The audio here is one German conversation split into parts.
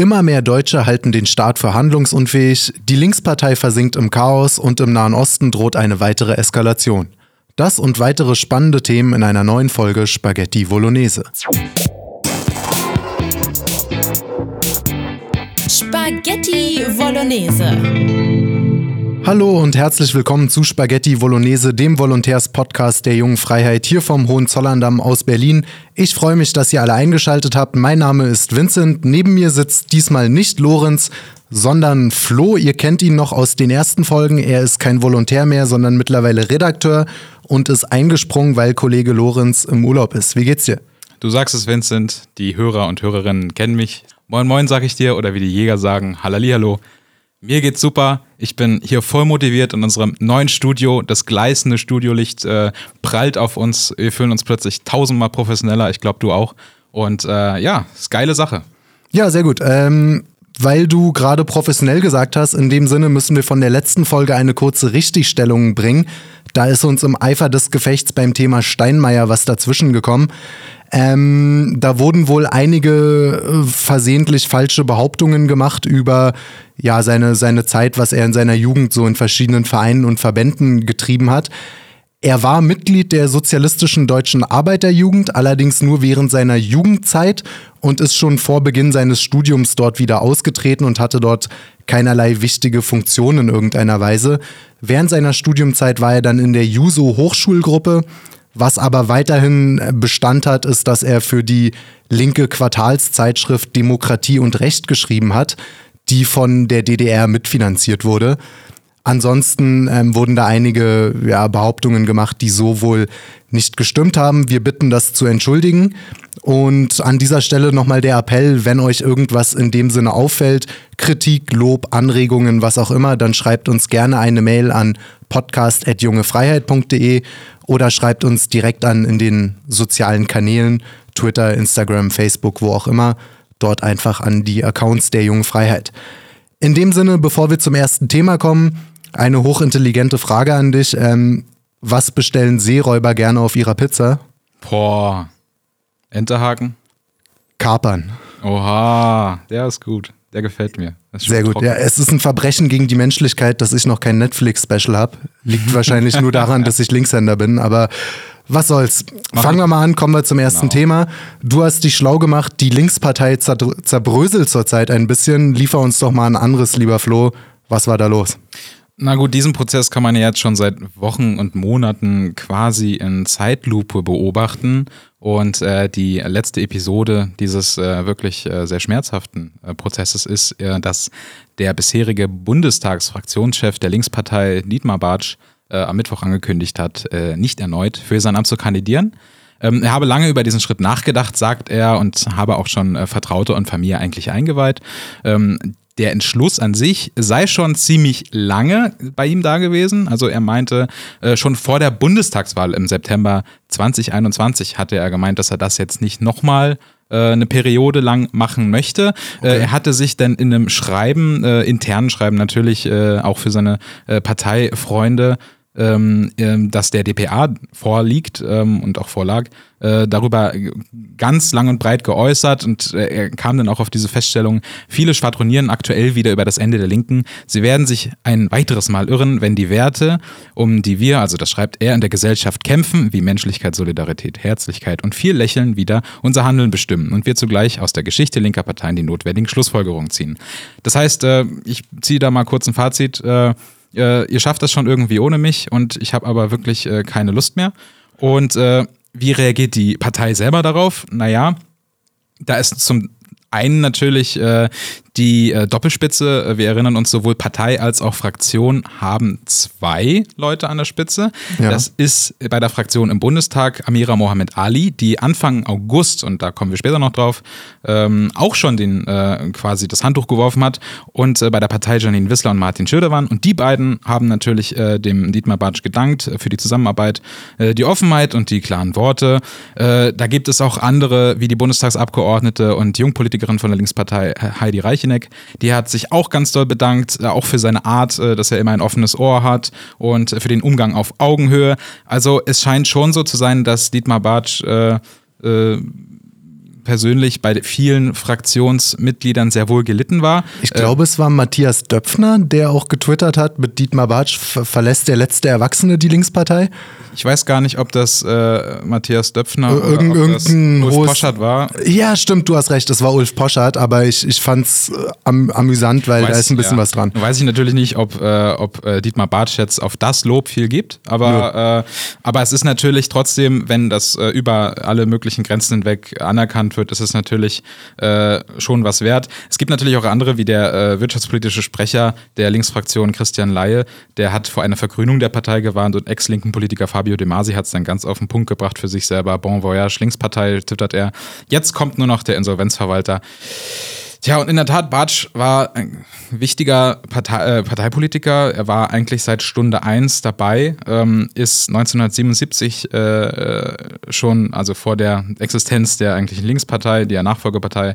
Immer mehr Deutsche halten den Staat für handlungsunfähig, die Linkspartei versinkt im Chaos und im Nahen Osten droht eine weitere Eskalation. Das und weitere spannende Themen in einer neuen Folge Spaghetti Bolognese. Spaghetti Bolognese. Hallo und herzlich willkommen zu Spaghetti Bolognese, dem Volontärs-Podcast der Jungen Freiheit hier vom Hohenzollerndamm aus Berlin. Ich freue mich, dass ihr alle eingeschaltet habt. Mein Name ist Vincent. Neben mir sitzt diesmal nicht Lorenz, sondern Flo. Ihr kennt ihn noch aus den ersten Folgen. Er ist kein Volontär mehr, sondern mittlerweile Redakteur und ist eingesprungen, weil Kollege Lorenz im Urlaub ist. Wie geht's dir? Du sagst es, Vincent. Die Hörer und Hörerinnen kennen mich. Moin Moin sag ich dir oder wie die Jäger sagen, Hallihallo. Mir geht's super. Ich bin hier voll motiviert in unserem neuen Studio. Das gleißende Studiolicht äh, prallt auf uns. Wir fühlen uns plötzlich tausendmal professioneller. Ich glaube, du auch. Und äh, ja, ist geile Sache. Ja, sehr gut. Ähm, weil du gerade professionell gesagt hast, in dem Sinne müssen wir von der letzten Folge eine kurze Richtigstellung bringen. Da ist uns im Eifer des Gefechts beim Thema Steinmeier was dazwischen gekommen. Ähm, da wurden wohl einige äh, versehentlich falsche Behauptungen gemacht über ja seine, seine Zeit, was er in seiner Jugend so in verschiedenen Vereinen und Verbänden getrieben hat. Er war Mitglied der Sozialistischen Deutschen Arbeiterjugend, allerdings nur während seiner Jugendzeit und ist schon vor Beginn seines Studiums dort wieder ausgetreten und hatte dort keinerlei wichtige Funktion in irgendeiner Weise. Während seiner Studiumzeit war er dann in der Juso Hochschulgruppe, was aber weiterhin Bestand hat, ist, dass er für die linke Quartalszeitschrift Demokratie und Recht geschrieben hat, die von der DDR mitfinanziert wurde. Ansonsten ähm, wurden da einige ja, Behauptungen gemacht, die so wohl nicht gestimmt haben. Wir bitten das zu entschuldigen. Und an dieser Stelle nochmal der Appell, wenn euch irgendwas in dem Sinne auffällt, Kritik, Lob, Anregungen, was auch immer, dann schreibt uns gerne eine Mail an podcast.jungefreiheit.de oder schreibt uns direkt an in den sozialen Kanälen, Twitter, Instagram, Facebook, wo auch immer, dort einfach an die Accounts der Jungen Freiheit. In dem Sinne, bevor wir zum ersten Thema kommen, eine hochintelligente Frage an dich. Ähm, was bestellen Seeräuber gerne auf ihrer Pizza? Boah. Enterhaken? Kapern. Oha, der ist gut. Der gefällt mir. Sehr gut. Trocken. Ja, es ist ein Verbrechen gegen die Menschlichkeit, dass ich noch kein Netflix-Special habe. Liegt wahrscheinlich nur daran, dass ich Linkshänder bin, aber was soll's. Mach Fangen wir mal an, kommen wir zum ersten genau. Thema. Du hast dich schlau gemacht, die Linkspartei zerbröselt zurzeit ein bisschen. Liefer uns doch mal ein anderes, lieber Flo. Was war da los? Na gut, diesen Prozess kann man ja jetzt schon seit Wochen und Monaten quasi in Zeitlupe beobachten. Und äh, die letzte Episode dieses äh, wirklich äh, sehr schmerzhaften äh, Prozesses ist, äh, dass der bisherige Bundestagsfraktionschef der Linkspartei Dietmar Bartsch äh, am Mittwoch angekündigt hat, nicht erneut für sein Amt zu kandidieren. Ähm, er habe lange über diesen Schritt nachgedacht, sagt er, und habe auch schon Vertraute und Familie eigentlich eingeweiht. Ähm, der Entschluss an sich sei schon ziemlich lange bei ihm da gewesen. Also er meinte, äh, schon vor der Bundestagswahl im September 2021 hatte er gemeint, dass er das jetzt nicht nochmal äh, eine Periode lang machen möchte. Äh, okay. er hatte sich dann in einem Schreiben, äh, internen Schreiben natürlich, äh, auch für seine äh, Parteifreunde, dass der DPA vorliegt ähm, und auch vorlag, äh, darüber ganz lang und breit geäußert und äh, er kam dann auch auf diese Feststellung, viele schwadronieren aktuell wieder über das Ende der Linken. Sie werden sich ein weiteres Mal irren, wenn die Werte, um die wir, also das schreibt er, in der Gesellschaft kämpfen, wie Menschlichkeit, Solidarität, Herzlichkeit und viel Lächeln wieder unser Handeln bestimmen und wir zugleich aus der Geschichte linker Parteien die notwendigen Schlussfolgerungen ziehen. Das heißt, äh, ich ziehe da mal kurz ein Fazit. Äh, ihr schafft das schon irgendwie ohne mich und ich habe aber wirklich äh, keine Lust mehr. Und äh, wie reagiert die Partei selber darauf? Naja, da ist zum einen natürlich äh, die äh, Doppelspitze. Wir erinnern uns, sowohl Partei als auch Fraktion haben zwei Leute an der Spitze. Ja. Das ist bei der Fraktion im Bundestag Amira Mohamed Ali, die Anfang August, und da kommen wir später noch drauf, ähm, auch schon den äh, quasi das Handtuch geworfen hat. Und äh, bei der Partei Janine Wissler und Martin Schirdewan. Und die beiden haben natürlich äh, dem Dietmar Bartsch gedankt für die Zusammenarbeit, äh, die Offenheit und die klaren Worte. da gibt es auch andere, wie die Bundestagsabgeordnete und Jungpolitikerin von der Linkspartei Heidi Reich Reicheneck, die hat sich auch ganz doll bedankt, äh, auch für seine Art, äh, dass er immer ein offenes Ohr hat und für den Umgang auf Augenhöhe. Also es scheint schon so zu sein, dass Dietmar Bartsch äh, äh, persönlich bei vielen Fraktionsmitgliedern sehr wohl gelitten war. Ich glaube, äh, es war Matthias Döpfner, der auch getwittert hat, mit Dietmar Bartsch verlässt der letzte Erwachsene die Linkspartei. Ich weiß gar nicht, ob das äh, Matthias Döpfner Ir oder das Ulf hohes, Poschardt war. Ja, stimmt, du hast recht, es war Ulf Poschardt, aber ich, ich fand es äh, am, amüsant, weil weiß, da ist ein bisschen ja. was dran. Weiß ich natürlich nicht, ob, äh, ob äh, Dietmar Bartsch jetzt auf das Lob viel gibt, aber. Äh, aber es ist natürlich trotzdem, wenn das über alle möglichen Grenzen hinweg anerkannt wird, ist es natürlich schon was wert. Es gibt natürlich auch andere, wie der wirtschaftspolitische Sprecher der Linksfraktion Christian Laie, der hat vor einer Vergrünung der Partei gewarnt und ex-linken Politiker Fabio De Masi hat es dann ganz auf den Punkt gebracht für sich selber. Bon Voyage, Linkspartei, twittert er. Jetzt kommt nur noch der Insolvenzverwalter. Tja, und in der Tat, Bartsch war ein wichtiger Partei, äh, Parteipolitiker. Er war eigentlich seit Stunde 1 dabei, ähm, ist 1977 äh, schon, also vor der Existenz der eigentlichen Linkspartei, der Nachfolgepartei,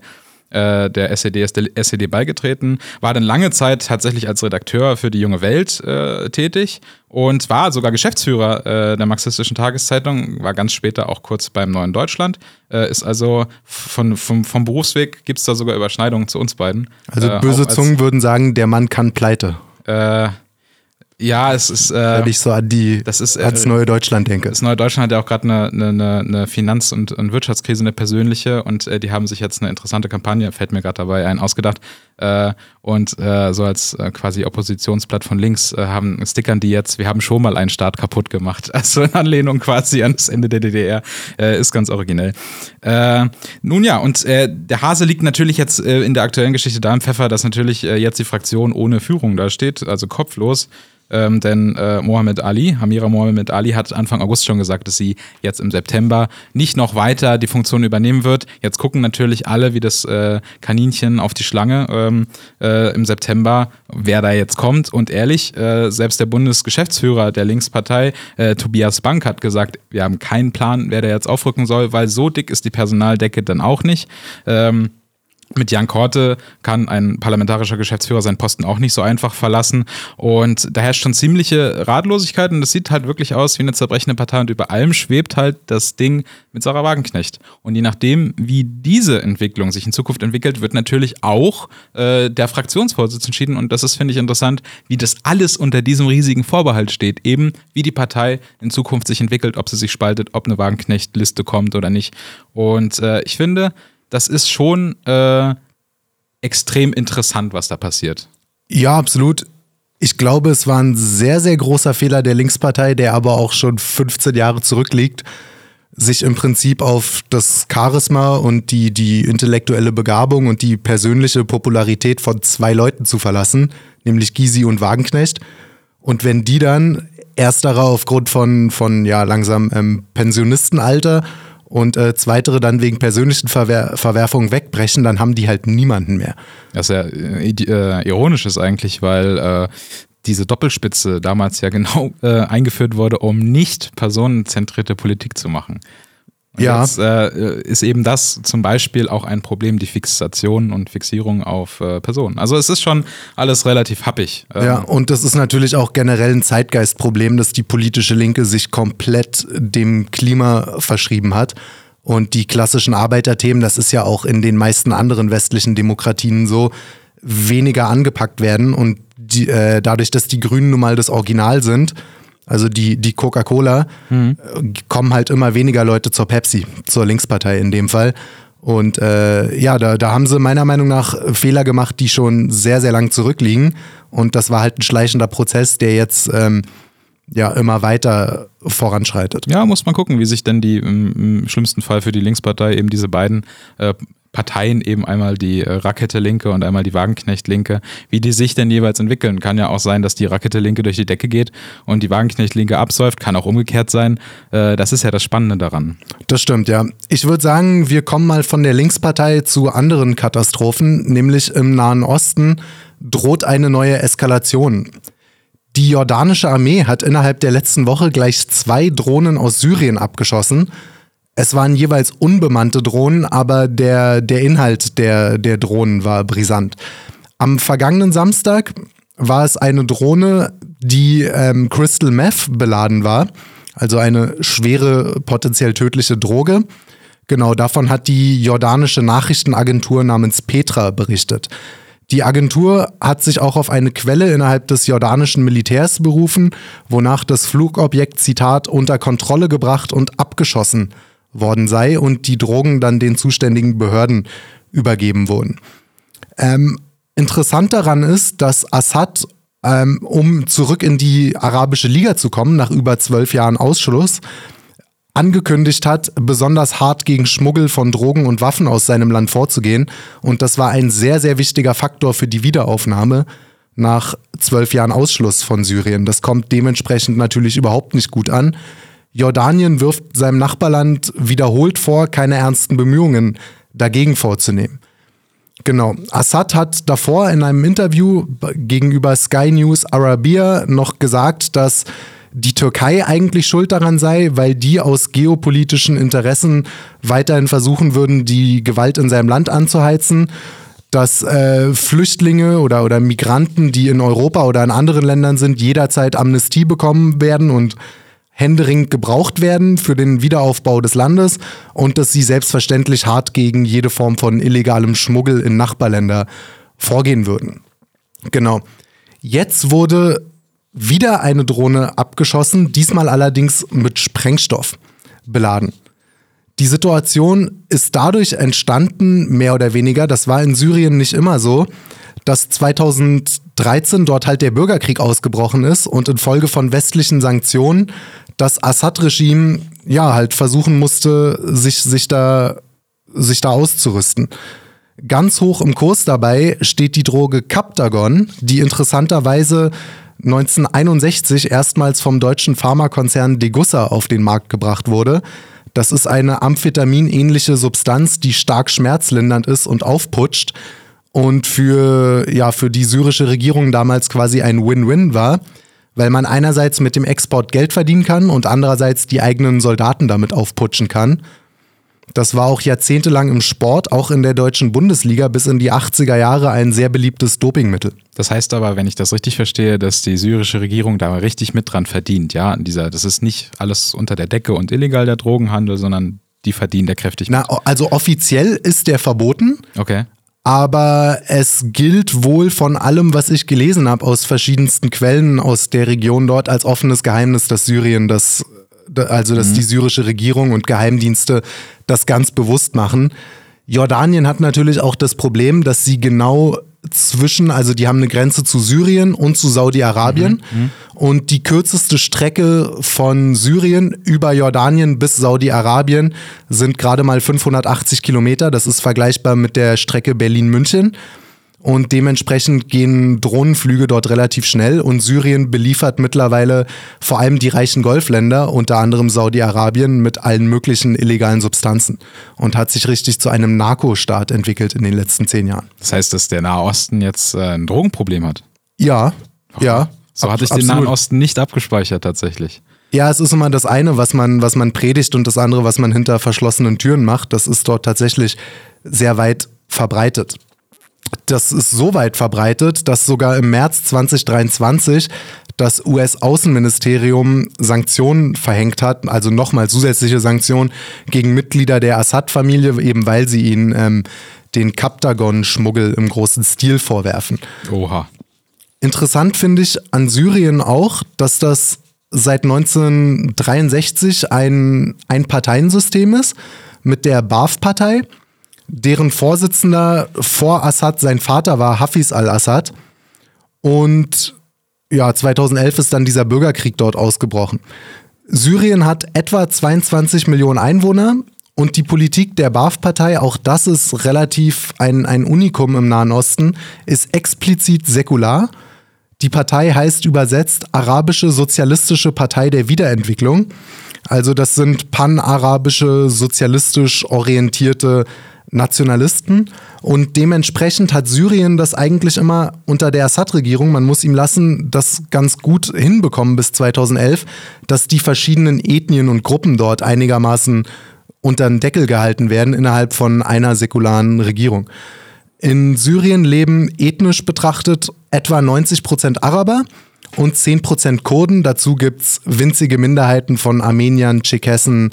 äh, der SED ist der SED beigetreten, war dann lange Zeit tatsächlich als Redakteur für die Junge Welt äh, tätig und war sogar Geschäftsführer äh, der marxistischen Tageszeitung, war ganz später auch kurz beim Neuen Deutschland, äh, ist also von, vom, vom Berufsweg gibt es da sogar Überschneidungen zu uns beiden. Also äh, böse Zungen würden sagen, der Mann kann pleite. Äh, ja, es ist. Äh, Wenn ich so an die das ist, äh, ans neue Deutschland denke. Das neue Deutschland hat ja auch gerade eine, eine, eine Finanz- und, und Wirtschaftskrise, eine persönliche, und äh, die haben sich jetzt eine interessante Kampagne, fällt mir gerade dabei ein, ausgedacht. Äh, und äh, so als äh, quasi Oppositionsblatt von links äh, haben stickern die jetzt, wir haben schon mal einen Staat kaputt gemacht. Also in Anlehnung quasi an das Ende der DDR. Äh, ist ganz originell. Äh, nun ja, und äh, der Hase liegt natürlich jetzt äh, in der aktuellen Geschichte da im Pfeffer, dass natürlich äh, jetzt die Fraktion ohne Führung da steht, also kopflos. Ähm, denn äh, Mohammed Ali, Hamira Mohammed Ali hat Anfang August schon gesagt, dass sie jetzt im September nicht noch weiter die Funktion übernehmen wird. Jetzt gucken natürlich alle wie das äh, Kaninchen auf die Schlange ähm, äh, im September, wer da jetzt kommt. Und ehrlich, äh, selbst der Bundesgeschäftsführer der Linkspartei, äh, Tobias Bank, hat gesagt, wir haben keinen Plan, wer da jetzt aufrücken soll, weil so dick ist die Personaldecke dann auch nicht. Ähm, mit Jan Korte kann ein parlamentarischer Geschäftsführer seinen Posten auch nicht so einfach verlassen. Und da herrscht schon ziemliche Ratlosigkeit und das sieht halt wirklich aus wie eine zerbrechende Partei und über allem schwebt halt das Ding mit Sarah Wagenknecht. Und je nachdem, wie diese Entwicklung sich in Zukunft entwickelt, wird natürlich auch äh, der Fraktionsvorsitz entschieden. Und das ist, finde ich, interessant, wie das alles unter diesem riesigen Vorbehalt steht. Eben, wie die Partei in Zukunft sich entwickelt, ob sie sich spaltet, ob eine Wagenknecht-Liste kommt oder nicht. Und äh, ich finde, das ist schon äh, extrem interessant, was da passiert. Ja, absolut. Ich glaube, es war ein sehr, sehr großer Fehler der Linkspartei, der aber auch schon 15 Jahre zurückliegt, sich im Prinzip auf das Charisma und die, die intellektuelle Begabung und die persönliche Popularität von zwei Leuten zu verlassen, nämlich Gysi und Wagenknecht. Und wenn die dann erstere aufgrund von, von ja, langsam ähm, Pensionistenalter und äh, zweitere dann wegen persönlichen Verwer Verwerfungen wegbrechen, dann haben die halt niemanden mehr. Das ist ja äh, äh ironisch ist eigentlich, weil äh, diese Doppelspitze damals ja genau äh, eingeführt wurde, um nicht personenzentrierte Politik zu machen. Und ja. Jetzt äh, ist eben das zum Beispiel auch ein Problem, die Fixation und Fixierung auf äh, Personen. Also es ist schon alles relativ happig. Ähm ja, und das ist natürlich auch generell ein Zeitgeistproblem, dass die politische Linke sich komplett dem Klima verschrieben hat. Und die klassischen Arbeiterthemen, das ist ja auch in den meisten anderen westlichen Demokratien so, weniger angepackt werden. Und die, äh, dadurch, dass die Grünen nun mal das Original sind, also die, die Coca-Cola, mhm. kommen halt immer weniger Leute zur Pepsi, zur Linkspartei in dem Fall. Und äh, ja, da, da haben sie meiner Meinung nach Fehler gemacht, die schon sehr, sehr lang zurückliegen. Und das war halt ein schleichender Prozess, der jetzt ähm, ja immer weiter voranschreitet. Ja, muss man gucken, wie sich denn die im, im schlimmsten Fall für die Linkspartei eben diese beiden äh, Parteien eben einmal die äh, Rakete-Linke und einmal die Wagenknecht-Linke, wie die sich denn jeweils entwickeln. Kann ja auch sein, dass die Rakete-Linke durch die Decke geht und die Wagenknecht-Linke absäuft, kann auch umgekehrt sein. Äh, das ist ja das Spannende daran. Das stimmt, ja. Ich würde sagen, wir kommen mal von der Linkspartei zu anderen Katastrophen, nämlich im Nahen Osten droht eine neue Eskalation. Die jordanische Armee hat innerhalb der letzten Woche gleich zwei Drohnen aus Syrien abgeschossen. Es waren jeweils unbemannte Drohnen, aber der, der Inhalt der, der Drohnen war brisant. Am vergangenen Samstag war es eine Drohne, die ähm, Crystal Meth beladen war, also eine schwere, potenziell tödliche Droge. Genau, davon hat die jordanische Nachrichtenagentur namens Petra berichtet. Die Agentur hat sich auch auf eine Quelle innerhalb des jordanischen Militärs berufen, wonach das Flugobjekt, Zitat, unter Kontrolle gebracht und abgeschossen worden sei und die Drogen dann den zuständigen Behörden übergeben wurden. Ähm, interessant daran ist, dass Assad, ähm, um zurück in die Arabische Liga zu kommen, nach über zwölf Jahren Ausschluss, angekündigt hat, besonders hart gegen Schmuggel von Drogen und Waffen aus seinem Land vorzugehen. Und das war ein sehr, sehr wichtiger Faktor für die Wiederaufnahme nach zwölf Jahren Ausschluss von Syrien. Das kommt dementsprechend natürlich überhaupt nicht gut an. Jordanien wirft seinem Nachbarland wiederholt vor, keine ernsten Bemühungen dagegen vorzunehmen. Genau. Assad hat davor in einem Interview gegenüber Sky News Arabia noch gesagt, dass die Türkei eigentlich schuld daran sei, weil die aus geopolitischen Interessen weiterhin versuchen würden, die Gewalt in seinem Land anzuheizen dass äh, Flüchtlinge oder, oder Migranten, die in Europa oder in anderen Ländern sind, jederzeit Amnestie bekommen werden und händeringend gebraucht werden für den Wiederaufbau des Landes und dass sie selbstverständlich hart gegen jede Form von illegalem Schmuggel in Nachbarländer vorgehen würden. Genau. Jetzt wurde wieder eine Drohne abgeschossen, diesmal allerdings mit Sprengstoff beladen. Die Situation ist dadurch entstanden, mehr oder weniger, das war in Syrien nicht immer so, dass 2013 dort halt der Bürgerkrieg ausgebrochen ist und infolge von westlichen Sanktionen das Assad-Regime ja halt versuchen musste, sich, sich, da, sich da auszurüsten. Ganz hoch im Kurs dabei steht die Droge Captagon, die interessanterweise 1961 erstmals vom deutschen Pharmakonzern Degussa auf den Markt gebracht wurde. Das ist eine Amphetamin-ähnliche Substanz, die stark schmerzlindernd ist und aufputscht und für, ja, für die syrische Regierung damals quasi ein Win-Win war, weil man einerseits mit dem Export Geld verdienen kann und andererseits die eigenen Soldaten damit aufputschen kann. Das war auch jahrzehntelang im Sport, auch in der deutschen Bundesliga bis in die 80er Jahre ein sehr beliebtes Dopingmittel. Das heißt aber, wenn ich das richtig verstehe, dass die syrische Regierung da richtig mit dran verdient, ja, an dieser, das ist nicht alles unter der Decke und illegal der Drogenhandel, sondern die verdienen da kräftig mit. Na, also offiziell ist der verboten. Okay. Aber es gilt wohl von allem, was ich gelesen habe, aus verschiedensten Quellen aus der Region dort, als offenes Geheimnis, dass Syrien das also dass mhm. die syrische Regierung und Geheimdienste das ganz bewusst machen. Jordanien hat natürlich auch das Problem, dass sie genau zwischen, also die haben eine Grenze zu Syrien und zu Saudi-Arabien. Mhm, mhm. Und die kürzeste Strecke von Syrien über Jordanien bis Saudi-Arabien sind gerade mal 580 Kilometer. Das ist vergleichbar mit der Strecke Berlin-München. Und dementsprechend gehen Drohnenflüge dort relativ schnell. Und Syrien beliefert mittlerweile vor allem die reichen Golfländer, unter anderem Saudi-Arabien, mit allen möglichen illegalen Substanzen. Und hat sich richtig zu einem Narkostaat entwickelt in den letzten zehn Jahren. Das heißt, dass der Nahe Osten jetzt äh, ein Drogenproblem hat? Ja, ja. So hatte ich den Nahen Osten nicht abgespeichert tatsächlich. Ja, es ist immer das eine, was man, was man predigt und das andere, was man hinter verschlossenen Türen macht. Das ist dort tatsächlich sehr weit verbreitet das ist so weit verbreitet, dass sogar im März 2023 das US-Außenministerium Sanktionen verhängt hat, also nochmal zusätzliche Sanktionen gegen Mitglieder der Assad-Familie, eben weil sie ihnen ähm, den Kaptagon-Schmuggel im großen Stil vorwerfen. Oha. Interessant finde ich an Syrien auch, dass das seit 1963 ein, ein Parteiensystem ist mit der Baath-Partei deren Vorsitzender vor Assad sein Vater war, Hafiz al-Assad. Und ja, 2011 ist dann dieser Bürgerkrieg dort ausgebrochen. Syrien hat etwa 22 Millionen Einwohner und die Politik der Baath-Partei, auch das ist relativ ein, ein Unikum im Nahen Osten, ist explizit säkular. Die Partei heißt übersetzt Arabische Sozialistische Partei der Wiederentwicklung. Also das sind panarabische, sozialistisch orientierte Nationalisten und dementsprechend hat Syrien das eigentlich immer unter der Assad-Regierung, man muss ihm lassen, das ganz gut hinbekommen bis 2011, dass die verschiedenen Ethnien und Gruppen dort einigermaßen unter den Deckel gehalten werden innerhalb von einer säkularen Regierung. In Syrien leben ethnisch betrachtet etwa 90 Prozent Araber und 10 Prozent Kurden. Dazu gibt es winzige Minderheiten von Armeniern, Tscherkessen,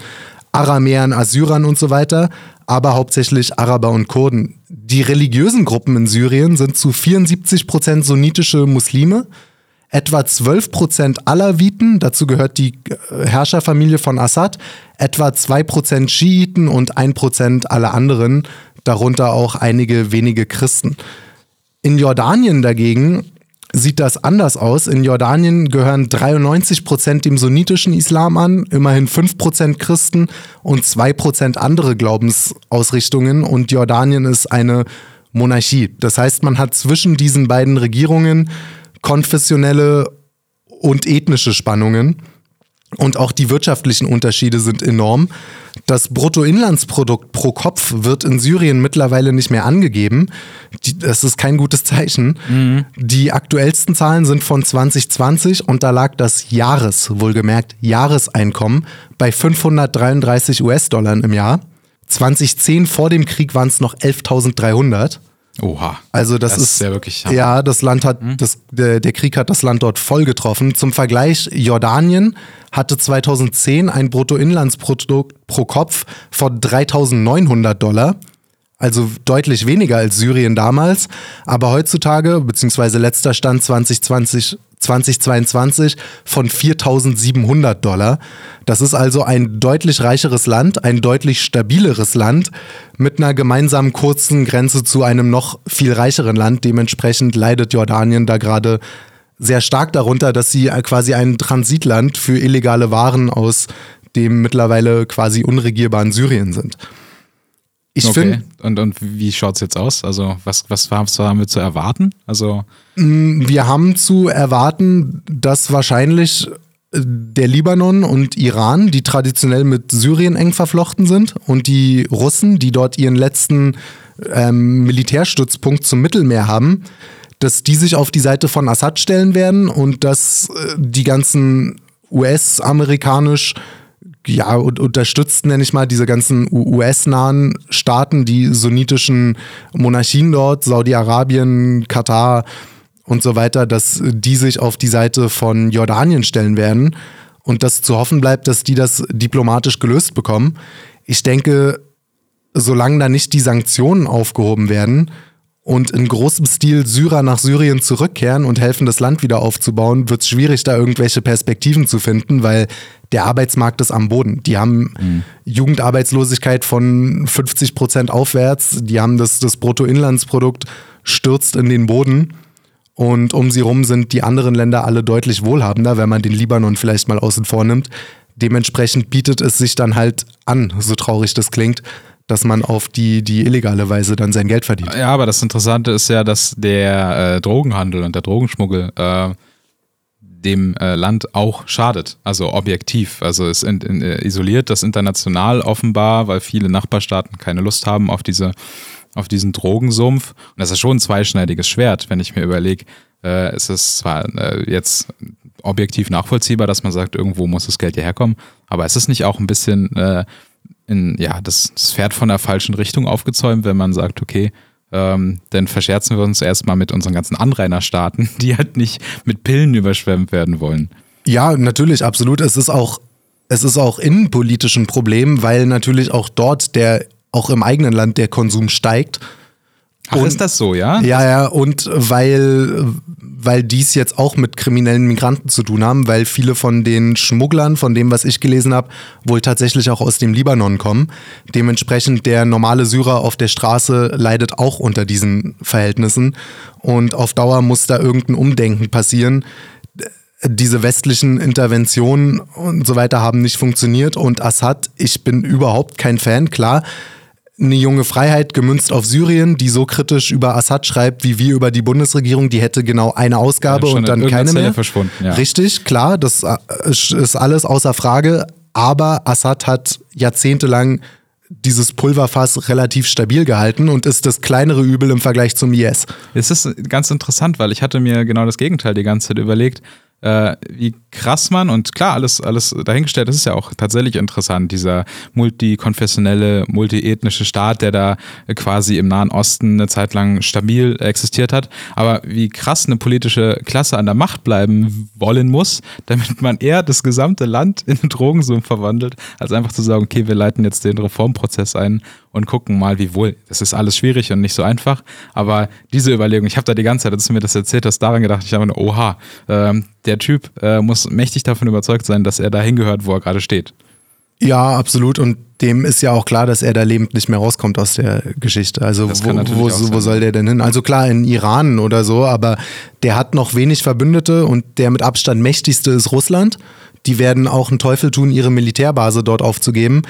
Aramäern, Assyrern und so weiter, aber hauptsächlich Araber und Kurden. Die religiösen Gruppen in Syrien sind zu 74 Prozent sunnitische Muslime, etwa 12 Prozent Alawiten, dazu gehört die äh, Herrscherfamilie von Assad, etwa 2 Prozent Schiiten und 1 Prozent alle anderen, darunter auch einige wenige Christen. In Jordanien dagegen sieht das anders aus. In Jordanien gehören 93 Prozent dem sunnitischen Islam an, immerhin 5 Prozent Christen und 2 Prozent andere Glaubensausrichtungen. Und Jordanien ist eine Monarchie. Das heißt, man hat zwischen diesen beiden Regierungen konfessionelle und ethnische Spannungen. Und auch die wirtschaftlichen Unterschiede sind enorm. Das Bruttoinlandsprodukt pro Kopf wird in Syrien mittlerweile nicht mehr angegeben. das ist kein gutes Zeichen. Mhm. Die aktuellsten Zahlen sind von 2020 und da lag das Jahres, wohlgemerkt Jahreseinkommen bei 533 US-Dollar im Jahr. 2010 vor dem Krieg waren es noch 11.300. Oha. Also das, das ist, ja wirklich. Ja, das Land hat, hm? das, der, der Krieg hat das Land dort voll getroffen. Zum Vergleich, Jordanien hatte 2010 ein Bruttoinlandsprodukt pro Kopf von 3.900 Dollar. Also deutlich weniger als Syrien damals. Aber heutzutage, beziehungsweise letzter Stand 2020, 2022 von 4.700 Dollar. Das ist also ein deutlich reicheres Land, ein deutlich stabileres Land mit einer gemeinsamen kurzen Grenze zu einem noch viel reicheren Land. Dementsprechend leidet Jordanien da gerade sehr stark darunter, dass sie quasi ein Transitland für illegale Waren aus dem mittlerweile quasi unregierbaren Syrien sind. Ich okay. finde. Und, und wie schaut es jetzt aus? Also, was, was, haben wir zu erwarten? Also. Mm, wir haben zu erwarten, dass wahrscheinlich äh, der Libanon und Iran, die traditionell mit Syrien eng verflochten sind, und die Russen, die dort ihren letzten ähm, Militärstützpunkt zum Mittelmeer haben, dass die sich auf die Seite von Assad stellen werden und dass äh, die ganzen US-amerikanisch ja, und unterstützt, nenne ich mal, diese ganzen US-nahen Staaten, die sunnitischen Monarchien dort, Saudi-Arabien, Katar und so weiter, dass die sich auf die Seite von Jordanien stellen werden und dass zu hoffen bleibt, dass die das diplomatisch gelöst bekommen. Ich denke, solange da nicht die Sanktionen aufgehoben werden, und in großem Stil Syrer nach Syrien zurückkehren und helfen, das Land wieder aufzubauen, wird es schwierig, da irgendwelche Perspektiven zu finden, weil der Arbeitsmarkt ist am Boden. Die haben mhm. Jugendarbeitslosigkeit von 50 Prozent aufwärts, die haben das, das Bruttoinlandsprodukt stürzt in den Boden. Und um sie rum sind die anderen Länder alle deutlich wohlhabender, wenn man den Libanon vielleicht mal außen vor nimmt. Dementsprechend bietet es sich dann halt an, so traurig das klingt, dass man auf die, die illegale Weise dann sein Geld verdient. Ja, aber das Interessante ist ja, dass der äh, Drogenhandel und der Drogenschmuggel äh, dem äh, Land auch schadet, also objektiv. Also es in, in, äh, isoliert das international offenbar, weil viele Nachbarstaaten keine Lust haben auf diese auf diesen Drogensumpf. Und das ist schon ein zweischneidiges Schwert, wenn ich mir überlege, äh, es ist zwar äh, jetzt objektiv nachvollziehbar, dass man sagt, irgendwo muss das Geld hierher kommen, aber es ist nicht auch ein bisschen äh, in, ja, das, das Pferd von der falschen Richtung aufgezäumt, wenn man sagt, okay, ähm, dann verscherzen wir uns erstmal mit unseren ganzen Anrainerstaaten, die halt nicht mit Pillen überschwemmt werden wollen. Ja, natürlich, absolut. Es ist auch, es ist auch innenpolitisch ein Problem, weil natürlich auch dort der, auch im eigenen Land der Konsum steigt. Ach, und, ist das so, ja? Ja, ja, und weil, weil dies jetzt auch mit kriminellen Migranten zu tun haben, weil viele von den Schmugglern, von dem, was ich gelesen habe, wohl tatsächlich auch aus dem Libanon kommen. Dementsprechend der normale Syrer auf der Straße leidet auch unter diesen Verhältnissen. Und auf Dauer muss da irgendein Umdenken passieren. Diese westlichen Interventionen und so weiter haben nicht funktioniert. Und Assad, ich bin überhaupt kein Fan, klar eine junge Freiheit gemünzt auf Syrien, die so kritisch über Assad schreibt, wie wir über die Bundesregierung, die hätte genau eine Ausgabe und dann keine mehr. Verschwunden, ja. Richtig, klar, das äh, ist alles außer Frage. Aber Assad hat jahrzehntelang dieses Pulverfass relativ stabil gehalten und ist das kleinere Übel im Vergleich zum IS. Es ist ganz interessant, weil ich hatte mir genau das Gegenteil die ganze Zeit überlegt. Äh, wie krass, Mann. Und klar, alles, alles dahingestellt, das ist ja auch tatsächlich interessant, dieser multikonfessionelle, multiethnische Staat, der da quasi im Nahen Osten eine Zeit lang stabil existiert hat. Aber wie krass eine politische Klasse an der Macht bleiben wollen muss, damit man eher das gesamte Land in einen Drogensumpf verwandelt, als einfach zu sagen, okay, wir leiten jetzt den Reformprozess ein und gucken mal, wie wohl. Das ist alles schwierig und nicht so einfach. Aber diese Überlegung, ich habe da die ganze Zeit, als du mir das erzählt hast, daran gedacht, ich habe oha, äh, der Typ äh, muss mächtig davon überzeugt sein, dass er da hingehört, wo er gerade steht. Ja, absolut. Und dem ist ja auch klar, dass er da lebend nicht mehr rauskommt aus der Geschichte. Also wo, wo, wo soll der denn hin? Also klar, in Iran oder so, aber der hat noch wenig Verbündete und der mit Abstand mächtigste ist Russland. Die werden auch einen Teufel tun, ihre Militärbase dort aufzugeben.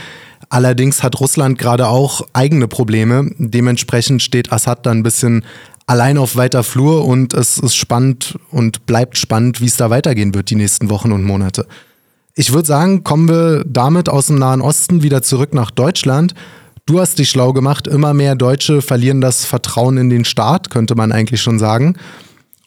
Allerdings hat Russland gerade auch eigene Probleme. Dementsprechend steht Assad da ein bisschen allein auf weiter Flur und es ist spannend und bleibt spannend, wie es da weitergehen wird die nächsten Wochen und Monate. Ich würde sagen, kommen wir damit aus dem Nahen Osten wieder zurück nach Deutschland. Du hast dich schlau gemacht, immer mehr Deutsche verlieren das Vertrauen in den Staat, könnte man eigentlich schon sagen.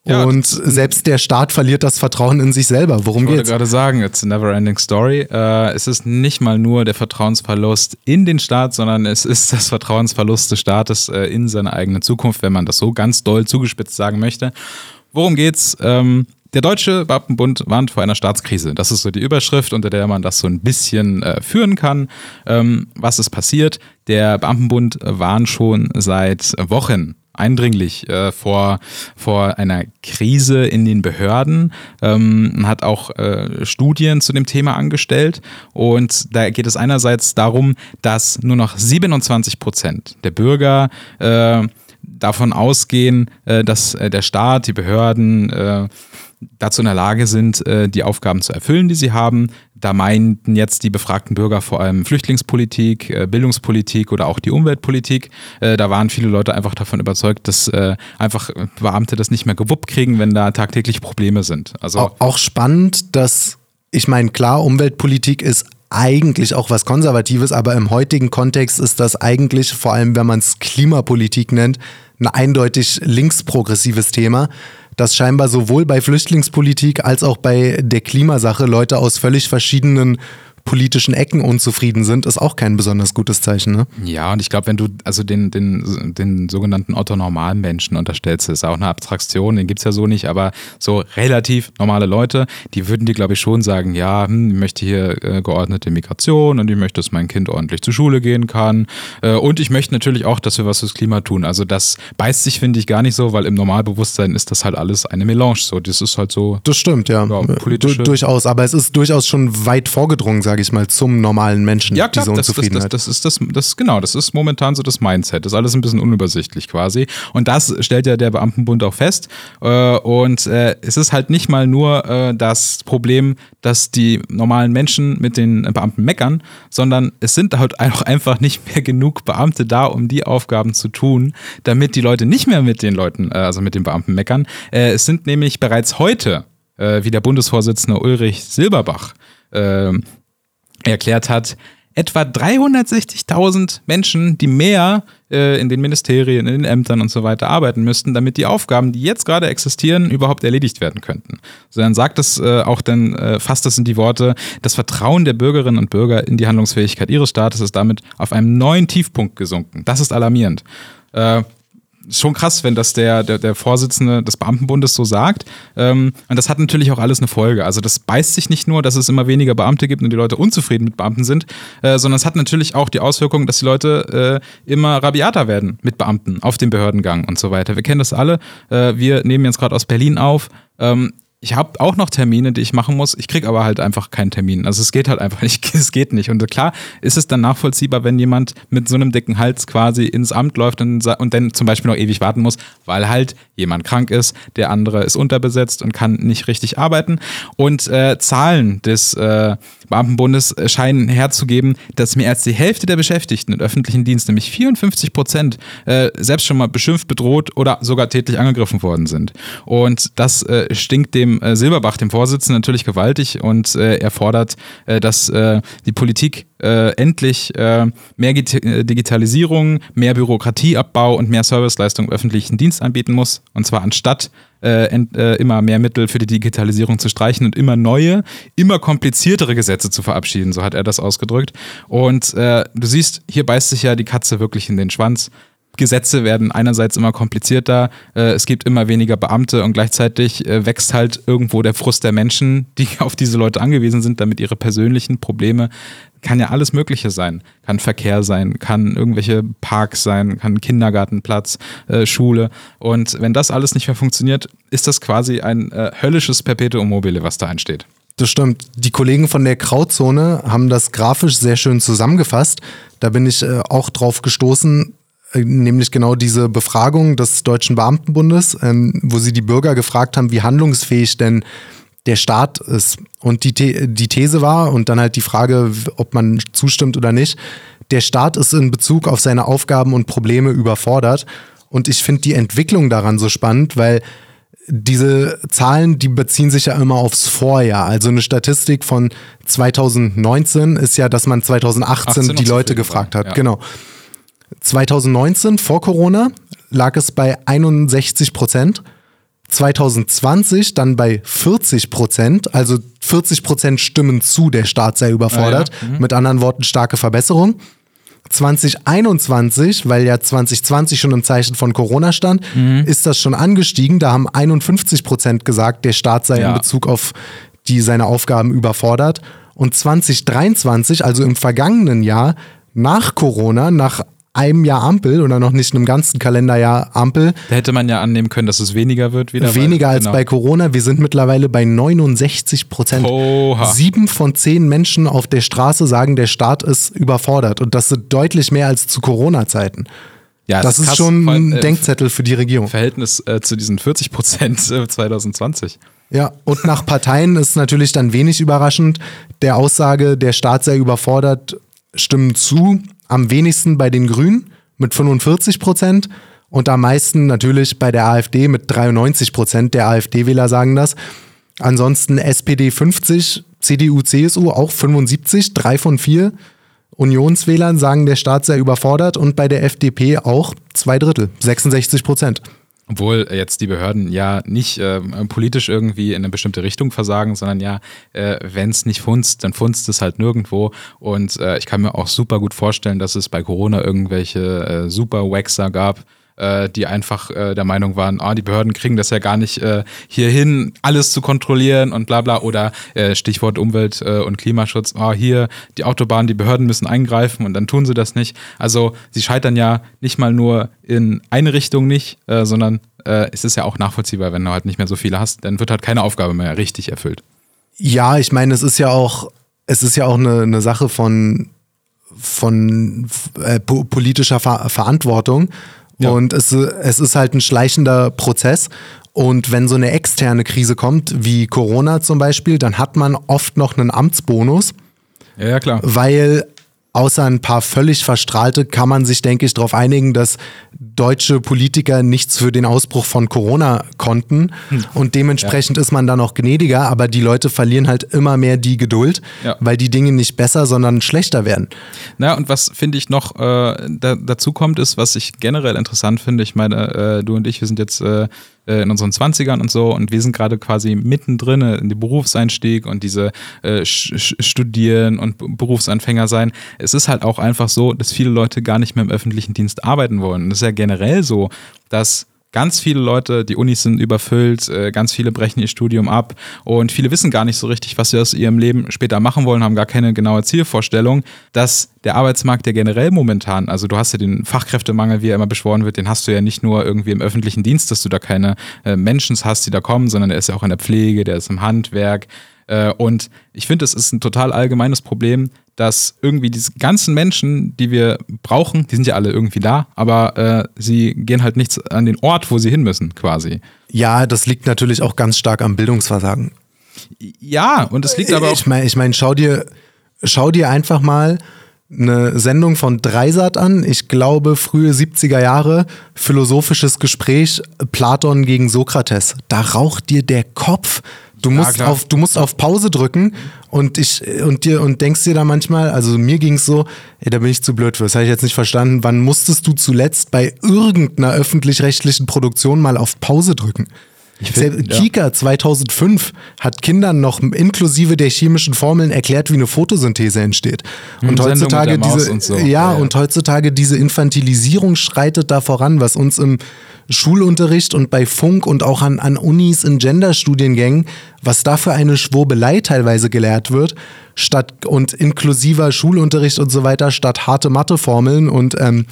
Ja, und selbst der Staat verliert das Vertrauen in sich selber. Worum geht's? Ich wollte gerade sagen, it's a never ending story. Äh, es ist nicht mal nur der Vertrauensverlust in den Staat, sondern es ist das Vertrauensverlust des Staates äh, in seine eigene Zukunft, wenn man das so ganz doll zugespitzt sagen möchte. Worum geht's? Ähm, der Deutsche Beamtenbund warnt vor einer Staatskrise. Das ist so die Überschrift, unter der man das so ein bisschen äh, führen kann. Ähm, was ist passiert? Der Beamtenbund warnt schon seit Wochen eindringlich äh, vor, vor einer Krise in den Behörden, ähm, hat auch äh, Studien zu dem Thema angestellt und da geht es einerseits darum, dass nur noch 27 Prozent der Bürger äh, davon ausgehen, äh, dass äh, der Staat, die Behörden äh, dazu in der Lage sind, die Aufgaben zu erfüllen, die sie haben. Da meinten jetzt die befragten Bürger vor allem Flüchtlingspolitik, äh, Bildungspolitik oder auch die Umweltpolitik. Äh, da waren viele Leute einfach davon überzeugt, dass einfach Beamte das nicht mehr gewuppt kriegen, wenn da tagtäglich Probleme sind. Also auch spannend, dass ich meine, klar, Umweltpolitik ist eigentlich auch was Konservatives, aber im heutigen Kontext ist das eigentlich, vor allem wenn man es Klimapolitik nennt, ein eindeutig linksprogressives Thema dass scheinbar sowohl bei Flüchtlingspolitik als auch bei der Klimasache Leute aus völlig verschiedenen politischen Ecken unzufrieden sind, ist auch kein besonders gutes Zeichen. Ne? Ja, und ich glaube, wenn du also den, den, den sogenannten Otto-Normalmenschen unterstellst, ist auch eine Abstraktion, den gibt es ja so nicht, aber so relativ normale Leute, die würden dir, glaube ich, schon sagen, ja, hm, ich möchte hier äh, geordnete Migration und ich möchte, dass mein Kind ordentlich zur Schule gehen kann. Äh, und ich möchte natürlich auch, dass wir was fürs Klima tun. Also das beißt sich, finde ich, gar nicht so, weil im Normalbewusstsein ist das halt alles eine Melange. So, das ist halt so. Das stimmt, ja. ja politische du, durchaus, aber es ist durchaus schon weit vorgedrungen, sage sage ich mal, zum normalen Menschen, ja, klar, diese Unzufriedenheit. Das, das, das, das, ist das, genau, das ist momentan so das Mindset. Das ist alles ein bisschen unübersichtlich quasi. Und das stellt ja der Beamtenbund auch fest. Äh, und äh, es ist halt nicht mal nur äh, das Problem, dass die normalen Menschen mit den Beamten meckern, sondern es sind halt auch einfach nicht mehr genug Beamte da, um die Aufgaben zu tun, damit die Leute nicht mehr mit den Leuten, also mit den Beamten meckern. Es sind nämlich bereits heute, wie der Bundesvorsitzende Ulrich Silberbach erklärt hat, etwa 360.000 Menschen, die mehr äh, in den Ministerien, in den Ämtern und so weiter arbeiten müssten, damit die Aufgaben, die jetzt gerade existieren, überhaupt erledigt werden könnten. So dann sagt es äh, auch dann, äh, fasst das in die Worte, das Vertrauen der Bürgerinnen und Bürger in die Handlungsfähigkeit ihres Staates ist damit auf einem neuen Tiefpunkt gesunken. Das ist alarmierend. Äh, schon krass, wenn das der, der, der Vorsitzende des Beamtenbundes so sagt. Ähm, und das hat natürlich auch alles eine Folge. Also das beißt sich nicht nur, dass es immer weniger Beamte gibt und die Leute unzufrieden mit Beamten sind, äh, sondern es hat natürlich auch die Auswirkung, dass die Leute äh, immer rabiater werden mit Beamten auf dem Behördengang und so weiter. Wir kennen das alle. Äh, wir nehmen jetzt gerade aus Berlin auf. Ähm, ich habe auch noch Termine, die ich machen muss. Ich kriege aber halt einfach keinen Termin. Also es geht halt einfach nicht. Es geht nicht. Und klar ist es dann nachvollziehbar, wenn jemand mit so einem dicken Hals quasi ins Amt läuft und, und dann zum Beispiel noch ewig warten muss, weil halt jemand krank ist, der andere ist unterbesetzt und kann nicht richtig arbeiten. Und äh, Zahlen des äh, Beamtenbundes scheinen herzugeben, dass mehr als die Hälfte der Beschäftigten im öffentlichen Dienst, nämlich 54 Prozent, äh, selbst schon mal beschimpft, bedroht oder sogar tätlich angegriffen worden sind. Und das äh, stinkt dem äh, Silberbach, dem Vorsitzenden, natürlich gewaltig und äh, er fordert, äh, dass äh, die Politik endlich mehr Digitalisierung, mehr Bürokratieabbau und mehr Serviceleistung im öffentlichen Dienst anbieten muss. Und zwar anstatt äh, ent, äh, immer mehr Mittel für die Digitalisierung zu streichen und immer neue, immer kompliziertere Gesetze zu verabschieden, so hat er das ausgedrückt. Und äh, du siehst, hier beißt sich ja die Katze wirklich in den Schwanz. Gesetze werden einerseits immer komplizierter, äh, es gibt immer weniger Beamte und gleichzeitig äh, wächst halt irgendwo der Frust der Menschen, die auf diese Leute angewiesen sind, damit ihre persönlichen Probleme, kann ja alles Mögliche sein. Kann Verkehr sein, kann irgendwelche Parks sein, kann Kindergartenplatz, äh, Schule. Und wenn das alles nicht mehr funktioniert, ist das quasi ein äh, höllisches Perpetuum mobile, was da entsteht. Das stimmt. Die Kollegen von der Grauzone haben das grafisch sehr schön zusammengefasst. Da bin ich äh, auch drauf gestoßen, äh, nämlich genau diese Befragung des Deutschen Beamtenbundes, ähm, wo sie die Bürger gefragt haben, wie handlungsfähig denn der Staat ist. Und die, The die These war, und dann halt die Frage, ob man zustimmt oder nicht, der Staat ist in Bezug auf seine Aufgaben und Probleme überfordert. Und ich finde die Entwicklung daran so spannend, weil diese Zahlen, die beziehen sich ja immer aufs Vorjahr. Also eine Statistik von 2019 ist ja, dass man 2018 die Leute gefragt hat. Ja. Genau. 2019 vor Corona lag es bei 61 Prozent. 2020 dann bei 40 Prozent, also 40 Prozent stimmen zu, der Staat sei überfordert. Ah, ja. mhm. Mit anderen Worten, starke Verbesserung. 2021, weil ja 2020 schon im Zeichen von Corona stand, mhm. ist das schon angestiegen. Da haben 51 Prozent gesagt, der Staat sei ja. in Bezug auf die seine Aufgaben überfordert. Und 2023, also im vergangenen Jahr, nach Corona, nach einem Jahr Ampel oder noch nicht einem ganzen Kalenderjahr Ampel. Da hätte man ja annehmen können, dass es weniger wird wieder. Weniger weil, als genau. bei Corona. Wir sind mittlerweile bei 69 Prozent. Sieben von zehn Menschen auf der Straße sagen, der Staat ist überfordert. Und das sind deutlich mehr als zu Corona-Zeiten. Ja, das, ist, ist schon ein äh, Denkzettel für die Regierung. Verhältnis äh, zu diesen 40 Prozent 2020. Äh, ja, und nach Parteien ist natürlich dann wenig überraschend. Der Aussage, der Staat sei überfordert, stimmen zu am wenigsten bei den Grünen mit 45 Prozent und am meisten natürlich bei der AfD mit 93 Prozent. Der AfD-Wähler sagen das. Ansonsten SPD 50, CDU, CSU auch 75, drei von vier. Unionswählern sagen, der Staat sei überfordert und bei der FDP auch zwei Drittel, 66 Prozent. Obwohl jetzt die Behörden ja nicht äh, politisch irgendwie in eine bestimmte Richtung versagen, sondern ja, äh, wenn es nicht funzt, dann funzt es halt nirgendwo. Und äh, ich kann mir auch super gut vorstellen, dass es bei Corona irgendwelche äh, super Waxer gab, äh, die einfach äh, der Meinung waren, ah, die Behörden kriegen das ja gar nicht äh, hierhin, alles zu kontrollieren und bla bla. Oder äh, Stichwort Umwelt äh, und Klimaschutz, ah, hier die Autobahn, die Behörden müssen eingreifen und dann tun sie das nicht. Also sie scheitern ja nicht mal nur in eine Richtung nicht, äh, sondern es ist ja auch nachvollziehbar, wenn du halt nicht mehr so viele hast, dann wird halt keine Aufgabe mehr richtig erfüllt. Ja, ich meine, es ist ja auch, es ist ja auch eine, eine Sache von von äh, politischer Ver Verantwortung. Ja. Und es, es ist halt ein schleichender Prozess. Und wenn so eine externe Krise kommt, wie Corona zum Beispiel, dann hat man oft noch einen Amtsbonus. Ja, ja klar. Weil außer ein paar völlig Verstrahlte kann man sich, denke ich, darauf einigen, dass deutsche Politiker nichts für den Ausbruch von Corona konnten. Hm. Und dementsprechend ja. ist man dann auch gnädiger, aber die Leute verlieren halt immer mehr die Geduld, ja. weil die Dinge nicht besser, sondern schlechter werden. Na, und was finde ich noch äh, da, dazu kommt, ist, was ich generell interessant finde, ich meine, äh, du und ich, wir sind jetzt äh, äh, in unseren 20ern und so und wir sind gerade quasi mittendrin in den Berufseinstieg und diese äh, Studieren und Berufsanfänger sein. Es ist halt auch einfach so, dass viele Leute gar nicht mehr im öffentlichen Dienst arbeiten wollen. Und das ist ja generell so, dass ganz viele Leute, die Unis sind überfüllt, äh, ganz viele brechen ihr Studium ab und viele wissen gar nicht so richtig, was sie aus ihrem Leben später machen wollen, haben gar keine genaue Zielvorstellung, dass der Arbeitsmarkt ja generell momentan, also du hast ja den Fachkräftemangel, wie er immer beschworen wird, den hast du ja nicht nur irgendwie im öffentlichen Dienst, dass du da keine äh, Menschen hast, die da kommen, sondern der ist ja auch in der Pflege, der ist im Handwerk, äh, und ich finde, es ist ein total allgemeines Problem, dass irgendwie diese ganzen Menschen, die wir brauchen, die sind ja alle irgendwie da, aber äh, sie gehen halt nichts an den Ort, wo sie hin müssen, quasi. Ja, das liegt natürlich auch ganz stark am Bildungsversagen. Ja, und es liegt aber auch. Ich meine, ich mein, schau dir, schau dir einfach mal eine Sendung von Dreisat an. Ich glaube, frühe 70er Jahre, philosophisches Gespräch, Platon gegen Sokrates. Da raucht dir der Kopf. Du musst, ja, auf, du musst auf Pause drücken und ich und dir und denkst dir da manchmal, also mir ging es so, ey, da bin ich zu blöd für. Das habe ich jetzt nicht verstanden. Wann musstest du zuletzt bei irgendeiner öffentlich-rechtlichen Produktion mal auf Pause drücken? Find, ja. Kika 2005 hat Kindern noch inklusive der chemischen Formeln erklärt, wie eine Photosynthese entsteht. Und hm, heutzutage diese, und so. ja, ja, und heutzutage diese Infantilisierung schreitet da voran, was uns im Schulunterricht und bei Funk und auch an, an Unis in Genderstudiengängen, was da für eine Schwurbelei teilweise gelehrt wird, statt und inklusiver Schulunterricht und so weiter, statt harte Matheformeln und ähm,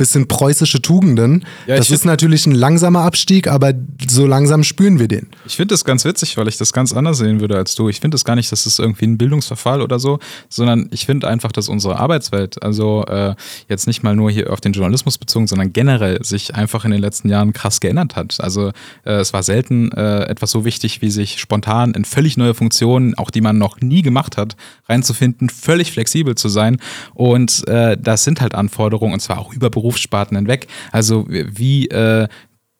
bisschen preußische Tugenden. Ja, das ist natürlich ein langsamer Abstieg, aber so langsam spüren wir den. Ich finde das ganz witzig, weil ich das ganz anders sehen würde als du. Ich finde das gar nicht, dass es das irgendwie ein Bildungsverfall oder so, sondern ich finde einfach, dass unsere Arbeitswelt, also äh, jetzt nicht mal nur hier auf den Journalismus bezogen, sondern generell sich einfach in den letzten Jahren krass geändert hat. Also äh, es war selten äh, etwas so wichtig, wie sich spontan in völlig neue Funktionen, auch die man noch nie gemacht hat, reinzufinden, völlig flexibel zu sein. Und äh, das sind halt Anforderungen, und zwar auch über Beruf Berufssparten hinweg. Also wie äh,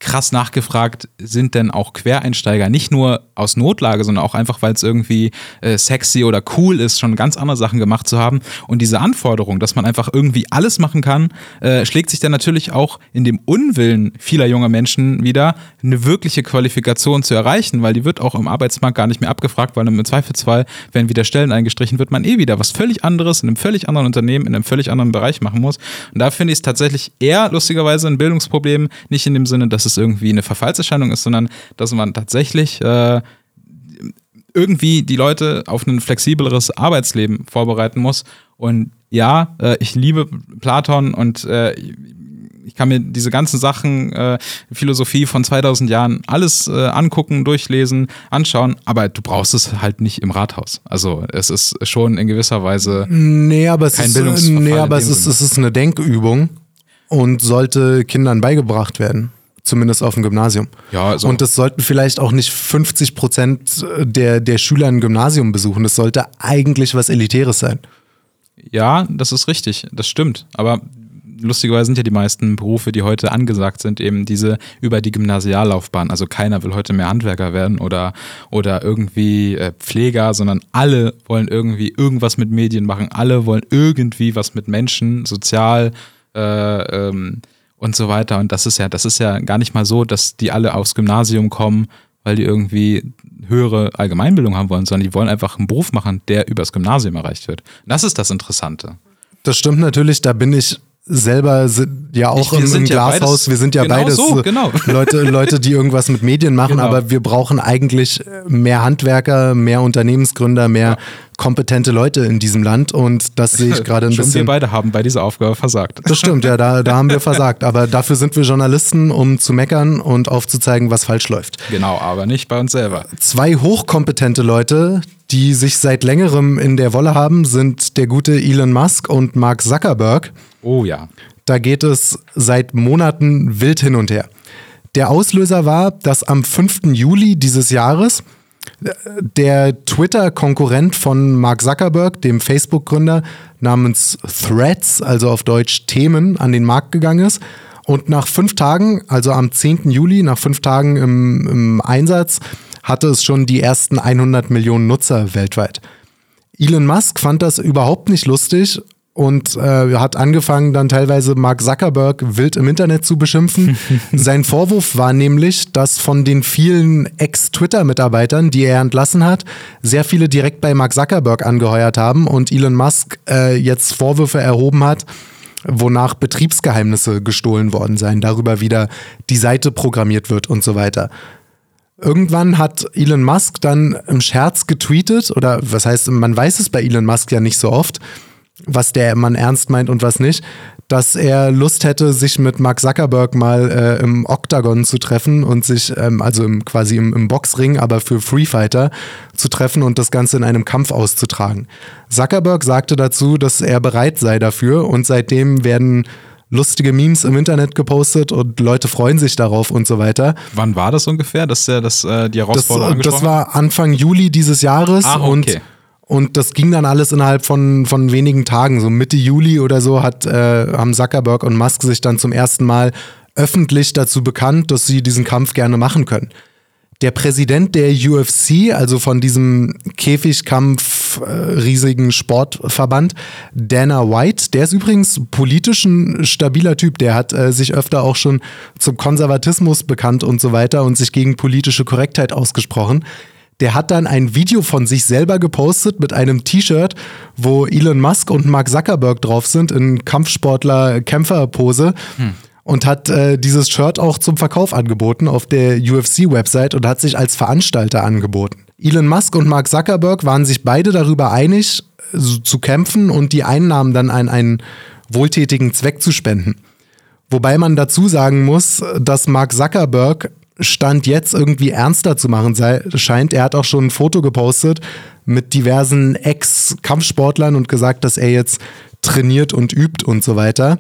krass nachgefragt sind denn auch Quereinsteiger, nicht nur aus Notlage, sondern auch einfach, weil es irgendwie äh, sexy oder cool ist, schon ganz andere Sachen gemacht zu haben. Und diese Anforderung, dass man einfach irgendwie alles machen kann, äh, schlägt sich dann natürlich auch in dem Unwillen vieler junger Menschen wieder, eine wirkliche Qualifikation zu erreichen, weil die wird auch im Arbeitsmarkt gar nicht mehr abgefragt, weil im Zweifelsfall, wenn wieder Stellen eingestrichen wird, man eh wieder was völlig anderes in einem völlig anderen Unternehmen, in einem völlig anderen Bereich machen muss. Und da finde ich es tatsächlich eher lustigerweise ein Bildungsproblem, nicht in dem Sinne, dass es es irgendwie eine Verfallserscheinung ist, sondern dass man tatsächlich äh, irgendwie die Leute auf ein flexibleres Arbeitsleben vorbereiten muss. Und ja, äh, ich liebe Platon und äh, ich kann mir diese ganzen Sachen, äh, Philosophie von 2000 Jahren, alles äh, angucken, durchlesen, anschauen, aber du brauchst es halt nicht im Rathaus. Also es ist schon in gewisser Weise nee, aber es kein ist, Nee, aber es ist, es ist eine Denkübung und sollte Kindern beigebracht werden zumindest auf dem Gymnasium. Ja, also und es sollten vielleicht auch nicht 50 Prozent der, der Schüler ein Gymnasium besuchen. Das sollte eigentlich was Elitäres sein. Ja, das ist richtig, das stimmt. Aber lustigerweise sind ja die meisten Berufe, die heute angesagt sind, eben diese über die Gymnasiallaufbahn. Also keiner will heute mehr Handwerker werden oder, oder irgendwie äh, Pfleger, sondern alle wollen irgendwie irgendwas mit Medien machen. Alle wollen irgendwie was mit Menschen, sozial, äh, ähm, und so weiter. Und das ist ja, das ist ja gar nicht mal so, dass die alle aufs Gymnasium kommen, weil die irgendwie höhere Allgemeinbildung haben wollen, sondern die wollen einfach einen Beruf machen, der übers Gymnasium erreicht wird. Das ist das Interessante. Das stimmt natürlich, da bin ich selber ja auch ich, im, im ja Glashaus, beides, wir sind ja genau beides so, genau. Leute, Leute, die irgendwas mit Medien machen, genau. aber wir brauchen eigentlich mehr Handwerker, mehr Unternehmensgründer, mehr ja. kompetente Leute in diesem Land und das sehe ich gerade ein Schon bisschen. Wir beide haben bei dieser Aufgabe versagt. Das stimmt, ja, da, da haben wir versagt, aber dafür sind wir Journalisten, um zu meckern und aufzuzeigen, was falsch läuft. Genau, aber nicht bei uns selber. Zwei hochkompetente Leute, die sich seit längerem in der Wolle haben, sind der gute Elon Musk und Mark Zuckerberg. Oh ja. Da geht es seit Monaten wild hin und her. Der Auslöser war, dass am 5. Juli dieses Jahres äh, der Twitter-Konkurrent von Mark Zuckerberg, dem Facebook-Gründer, namens Threads, also auf Deutsch Themen, an den Markt gegangen ist. Und nach fünf Tagen, also am 10. Juli, nach fünf Tagen im, im Einsatz, hatte es schon die ersten 100 Millionen Nutzer weltweit. Elon Musk fand das überhaupt nicht lustig und äh, hat angefangen, dann teilweise Mark Zuckerberg wild im Internet zu beschimpfen. Sein Vorwurf war nämlich, dass von den vielen Ex-Twitter-Mitarbeitern, die er entlassen hat, sehr viele direkt bei Mark Zuckerberg angeheuert haben und Elon Musk äh, jetzt Vorwürfe erhoben hat, wonach Betriebsgeheimnisse gestohlen worden seien, darüber wieder die Seite programmiert wird und so weiter. Irgendwann hat Elon Musk dann im Scherz getweetet, oder was heißt, man weiß es bei Elon Musk ja nicht so oft, was der Mann ernst meint und was nicht, dass er Lust hätte, sich mit Mark Zuckerberg mal äh, im Octagon zu treffen und sich, ähm, also im, quasi im, im Boxring, aber für Free Fighter zu treffen und das Ganze in einem Kampf auszutragen. Zuckerberg sagte dazu, dass er bereit sei dafür und seitdem werden lustige Memes im Internet gepostet und Leute freuen sich darauf und so weiter. Wann war das ungefähr, dass er das, äh, die Herausforderung Das, das war Anfang Juli dieses Jahres ah, okay. und und das ging dann alles innerhalb von, von wenigen Tagen. So Mitte Juli oder so hat, äh, haben Zuckerberg und Musk sich dann zum ersten Mal öffentlich dazu bekannt, dass sie diesen Kampf gerne machen können. Der Präsident der UFC, also von diesem Käfigkampf riesigen Sportverband. Dana White, der ist übrigens politisch ein stabiler Typ. Der hat äh, sich öfter auch schon zum Konservatismus bekannt und so weiter und sich gegen politische Korrektheit ausgesprochen der hat dann ein Video von sich selber gepostet mit einem T-Shirt, wo Elon Musk und Mark Zuckerberg drauf sind in Kampfsportler-Kämpferpose. Hm. Und hat äh, dieses Shirt auch zum Verkauf angeboten auf der UFC-Website und hat sich als Veranstalter angeboten. Elon Musk und Mark Zuckerberg waren sich beide darüber einig, zu kämpfen und die Einnahmen dann an einen wohltätigen Zweck zu spenden. Wobei man dazu sagen muss, dass Mark Zuckerberg Stand jetzt irgendwie ernster zu machen sei, scheint. Er hat auch schon ein Foto gepostet mit diversen Ex-Kampfsportlern und gesagt, dass er jetzt trainiert und übt und so weiter.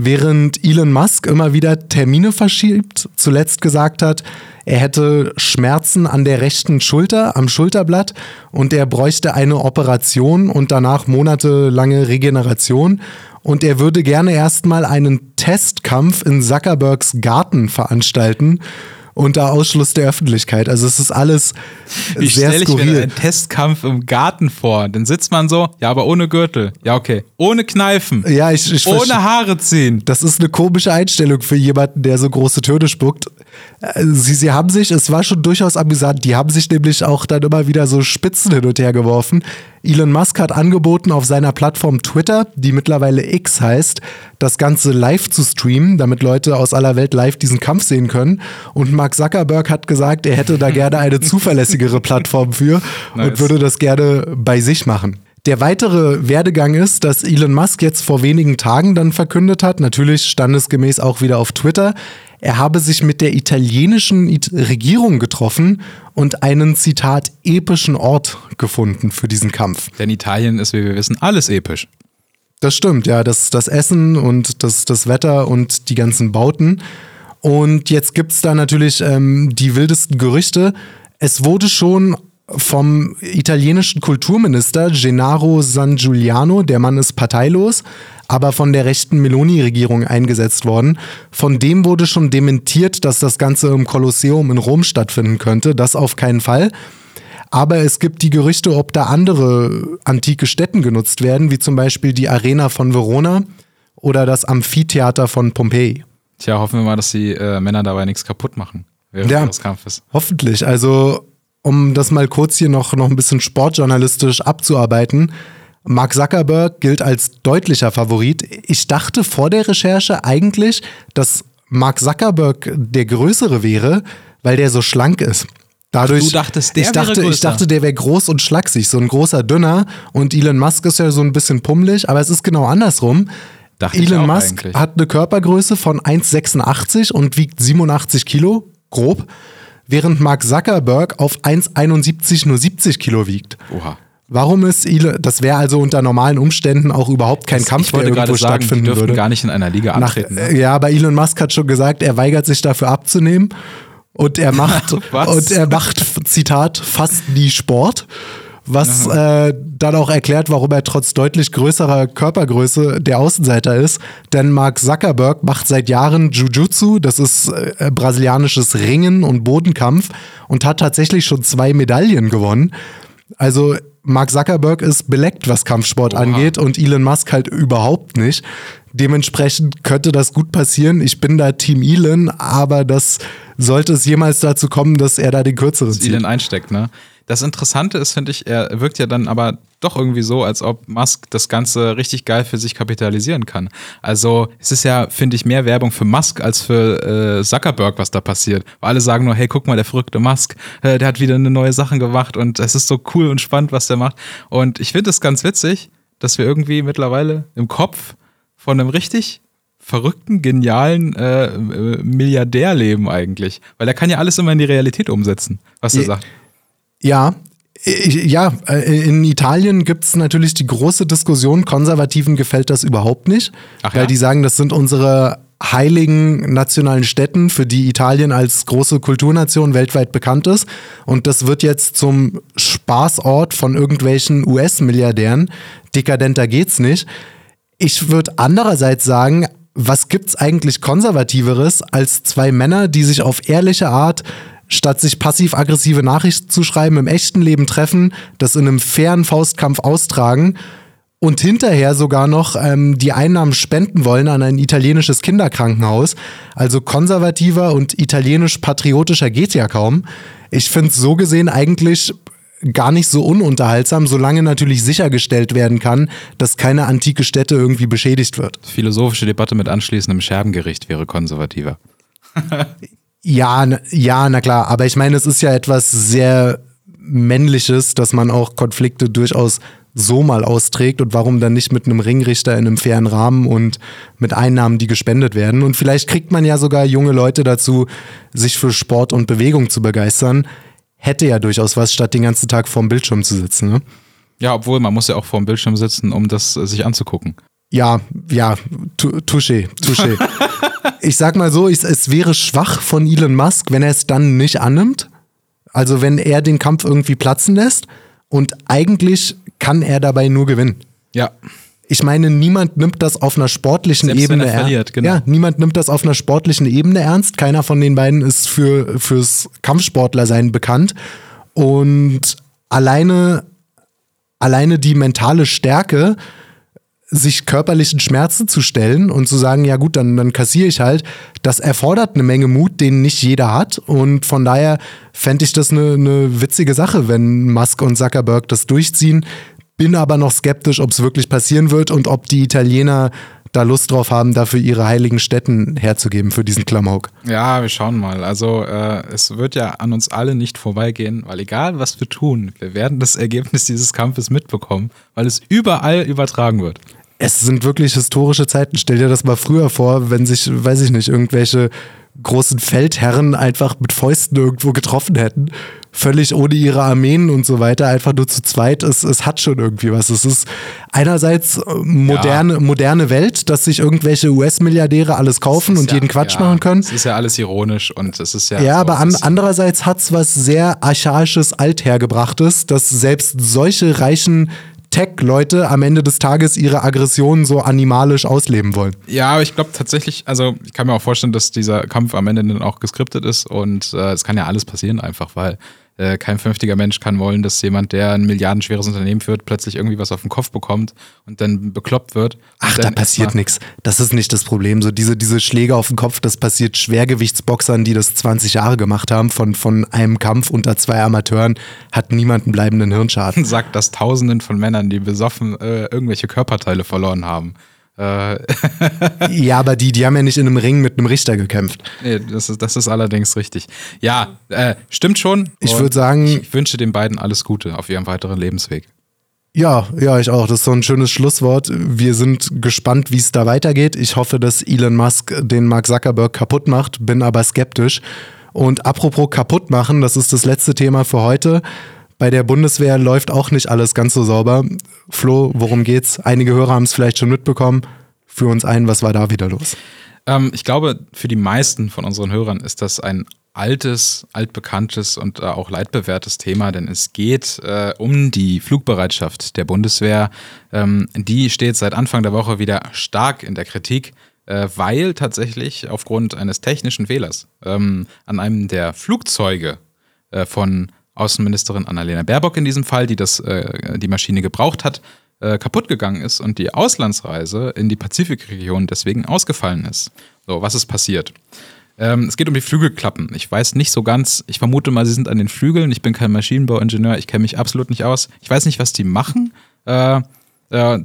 Während Elon Musk immer wieder Termine verschiebt, zuletzt gesagt hat, er hätte Schmerzen an der rechten Schulter, am Schulterblatt und er bräuchte eine Operation und danach monatelange Regeneration. Und er würde gerne erstmal einen Testkampf in Zuckerbergs Garten veranstalten unter Ausschluss der Öffentlichkeit. Also es ist alles ich sehr stell skurril. Ich mir einen Testkampf im Garten vor. Dann sitzt man so, ja, aber ohne Gürtel. Ja, okay. Ohne Kneifen. Ja, ich, ich Ohne Haare ziehen. Das ist eine komische Einstellung für jemanden, der so große Töne spuckt. Äh, sie, sie haben sich, es war schon durchaus amüsant, die haben sich nämlich auch dann immer wieder so Spitzen hin und her geworfen. Elon Musk hat angeboten, auf seiner Plattform Twitter, die mittlerweile X heißt, das Ganze live zu streamen, damit Leute aus aller Welt live diesen Kampf sehen können. Und Mark Zuckerberg hat gesagt, er hätte da gerne eine zuverlässigere Plattform für nice. und würde das gerne bei sich machen. Der weitere Werdegang ist, dass Elon Musk jetzt vor wenigen Tagen dann verkündet hat, natürlich standesgemäß auch wieder auf Twitter, er habe sich mit der italienischen Regierung getroffen und einen, Zitat, epischen Ort gefunden für diesen Kampf. Denn Italien ist, wie wir wissen, alles episch. Das stimmt, ja. Das, das Essen und das, das Wetter und die ganzen Bauten. Und jetzt gibt es da natürlich ähm, die wildesten Gerüchte. Es wurde schon vom italienischen Kulturminister Gennaro San Giuliano, der Mann ist parteilos, aber von der rechten Meloni-Regierung eingesetzt worden. Von dem wurde schon dementiert, dass das Ganze im Kolosseum in Rom stattfinden könnte. Das auf keinen Fall. Aber es gibt die Gerüchte, ob da andere antike Städten genutzt werden, wie zum Beispiel die Arena von Verona oder das Amphitheater von Pompeji. Tja, hoffen wir mal, dass die äh, Männer dabei nichts kaputt machen während ja, des Kampfes. Hoffentlich. Also, um das mal kurz hier noch, noch ein bisschen sportjournalistisch abzuarbeiten. Mark Zuckerberg gilt als deutlicher Favorit. Ich dachte vor der Recherche eigentlich, dass Mark Zuckerberg der größere wäre, weil der so schlank ist. Dadurch, du dachtest, der ich dachte, wäre größer. Ich dachte, der wäre groß und schlaksig, so ein großer Dünner. Und Elon Musk ist ja so ein bisschen pummelig, aber es ist genau andersrum. Dachte Elon Musk eigentlich. hat eine Körpergröße von 1,86 und wiegt 87 Kilo, grob, während Mark Zuckerberg auf 1,71 nur 70 Kilo wiegt. Oha. Warum ist Elon, das wäre also unter normalen Umständen auch überhaupt kein das, Kampf, der irgendwo sagen, stattfinden die würde. gar nicht in einer Liga antreten. Nach, ne? Ja, aber Elon Musk hat schon gesagt, er weigert sich dafür abzunehmen und er macht und er macht Zitat fast nie Sport, was äh, dann auch erklärt, warum er trotz deutlich größerer Körpergröße der Außenseiter ist. Denn Mark Zuckerberg macht seit Jahren Jiu-Jitsu, das ist äh, brasilianisches Ringen und Bodenkampf und hat tatsächlich schon zwei Medaillen gewonnen. Also Mark Zuckerberg ist beleckt, was Kampfsport Oha. angeht und Elon Musk halt überhaupt nicht. Dementsprechend könnte das gut passieren. Ich bin da Team Elon, aber das sollte es jemals dazu kommen, dass er da den kürzeren zieht. Elon einsteckt, ne? Das Interessante ist, finde ich, er wirkt ja dann aber doch irgendwie so, als ob Musk das Ganze richtig geil für sich kapitalisieren kann. Also es ist ja, finde ich, mehr Werbung für Musk als für äh, Zuckerberg, was da passiert. Weil alle sagen nur, hey, guck mal, der verrückte Musk, äh, der hat wieder eine neue Sache gemacht und es ist so cool und spannend, was der macht. Und ich finde es ganz witzig, dass wir irgendwie mittlerweile im Kopf von einem richtig verrückten, genialen äh, äh Milliardär leben eigentlich. Weil er kann ja alles immer in die Realität umsetzen, was er sagt. Ja, ja, äh, in Italien gibt es natürlich die große Diskussion, Konservativen gefällt das überhaupt nicht, Ach weil ja? die sagen, das sind unsere heiligen nationalen Städten, für die Italien als große Kulturnation weltweit bekannt ist. Und das wird jetzt zum Spaßort von irgendwelchen US-Milliardären. Dekadenter geht's nicht. Ich würde andererseits sagen, was gibt's eigentlich konservativeres als zwei Männer, die sich auf ehrliche Art statt sich passiv-aggressive Nachrichten zu schreiben, im echten Leben treffen, das in einem fairen Faustkampf austragen und hinterher sogar noch ähm, die Einnahmen spenden wollen an ein italienisches Kinderkrankenhaus. Also konservativer und italienisch-patriotischer geht ja kaum. Ich finde es so gesehen eigentlich gar nicht so ununterhaltsam, solange natürlich sichergestellt werden kann, dass keine antike Stätte irgendwie beschädigt wird. Philosophische Debatte mit anschließendem Scherbengericht wäre konservativer. ja, ja, na klar, aber ich meine, es ist ja etwas sehr Männliches, dass man auch Konflikte durchaus so mal austrägt und warum dann nicht mit einem Ringrichter in einem fairen Rahmen und mit Einnahmen, die gespendet werden. Und vielleicht kriegt man ja sogar junge Leute dazu, sich für Sport und Bewegung zu begeistern hätte ja durchaus was, statt den ganzen Tag vorm Bildschirm zu sitzen. Ne? Ja, obwohl man muss ja auch vorm Bildschirm sitzen, um das äh, sich anzugucken. Ja, ja, touché, touché. ich sag mal so, ich, es wäre schwach von Elon Musk, wenn er es dann nicht annimmt. Also wenn er den Kampf irgendwie platzen lässt und eigentlich kann er dabei nur gewinnen. Ja ich meine, niemand nimmt das auf einer sportlichen Selbst Ebene ernst. Genau. Ja, niemand nimmt das auf einer sportlichen Ebene ernst. Keiner von den beiden ist für, fürs Kampfsportlersein bekannt. Und alleine, alleine die mentale Stärke, sich körperlichen Schmerzen zu stellen und zu sagen, ja gut, dann, dann kassiere ich halt, das erfordert eine Menge Mut, den nicht jeder hat. Und von daher fände ich das eine, eine witzige Sache, wenn Musk und Zuckerberg das durchziehen, bin aber noch skeptisch, ob es wirklich passieren wird und ob die Italiener da Lust drauf haben, dafür ihre heiligen Städten herzugeben für diesen Klamauk. Ja, wir schauen mal. Also äh, es wird ja an uns alle nicht vorbeigehen, weil egal was wir tun, wir werden das Ergebnis dieses Kampfes mitbekommen, weil es überall übertragen wird. Es sind wirklich historische Zeiten. Stell dir das mal früher vor, wenn sich, weiß ich nicht, irgendwelche großen Feldherren einfach mit Fäusten irgendwo getroffen hätten. Völlig ohne ihre Armeen und so weiter, einfach nur zu zweit. Es, es hat schon irgendwie was. Es ist einerseits äh, moderne, ja. moderne Welt, dass sich irgendwelche US-Milliardäre alles kaufen und ja, jeden Quatsch ja, machen können. Es ist ja alles ironisch und es ist ja. Ja, so, aber an, andererseits hat es was sehr archaisches, althergebrachtes, dass selbst solche reichen Tech-Leute am Ende des Tages ihre Aggressionen so animalisch ausleben wollen. Ja, aber ich glaube tatsächlich, also ich kann mir auch vorstellen, dass dieser Kampf am Ende dann auch geskriptet ist und äh, es kann ja alles passieren einfach, weil äh, kein vernünftiger Mensch kann wollen, dass jemand, der ein milliardenschweres Unternehmen führt, plötzlich irgendwie was auf den Kopf bekommt und dann bekloppt wird. Ach, da passiert nichts. Das ist nicht das Problem. So diese, diese Schläge auf den Kopf, das passiert Schwergewichtsboxern, die das 20 Jahre gemacht haben. Von, von einem Kampf unter zwei Amateuren hat niemand einen bleibenden Hirnschaden. Sagt das Tausenden von Männern, die besoffen äh, irgendwelche Körperteile verloren haben. Äh. ja, aber die, die haben ja nicht in einem Ring mit einem Richter gekämpft. Nee, das ist, das ist allerdings richtig. Ja, äh, stimmt schon. Ich würde sagen. Ich wünsche den beiden alles Gute auf ihrem weiteren Lebensweg. Ja, ja, ich auch. Das ist so ein schönes Schlusswort. Wir sind gespannt, wie es da weitergeht. Ich hoffe, dass Elon Musk den Mark Zuckerberg kaputt macht, bin aber skeptisch. Und apropos kaputt machen, das ist das letzte Thema für heute. Bei der Bundeswehr läuft auch nicht alles ganz so sauber. Flo, worum geht's? Einige Hörer haben es vielleicht schon mitbekommen. Für uns ein, was war da wieder los? Ähm, ich glaube, für die meisten von unseren Hörern ist das ein altes, altbekanntes und äh, auch leitbewährtes Thema, denn es geht äh, um die Flugbereitschaft der Bundeswehr. Ähm, die steht seit Anfang der Woche wieder stark in der Kritik, äh, weil tatsächlich aufgrund eines technischen Fehlers ähm, an einem der Flugzeuge äh, von Außenministerin Annalena Baerbock in diesem Fall, die das, äh, die Maschine gebraucht hat, äh, kaputt gegangen ist und die Auslandsreise in die Pazifikregion deswegen ausgefallen ist. So, was ist passiert? Ähm, es geht um die Flügelklappen. Ich weiß nicht so ganz, ich vermute mal, sie sind an den Flügeln. Ich bin kein Maschinenbauingenieur, ich kenne mich absolut nicht aus. Ich weiß nicht, was die machen. Äh, äh,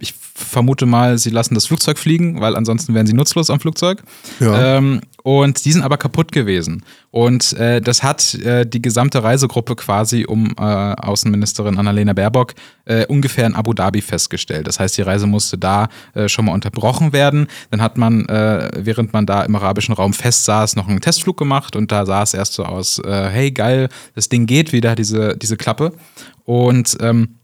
ich vermute mal, sie lassen das Flugzeug fliegen, weil ansonsten wären sie nutzlos am Flugzeug. Ja. Ähm, und die sind aber kaputt gewesen. Und äh, das hat äh, die gesamte Reisegruppe quasi um äh, Außenministerin Annalena Baerbock äh, ungefähr in Abu Dhabi festgestellt. Das heißt, die Reise musste da äh, schon mal unterbrochen werden. Dann hat man, äh, während man da im arabischen Raum festsaß, noch einen Testflug gemacht und da sah es erst so aus, hey geil, das Ding geht wieder, diese, diese Klappe. Und ähm,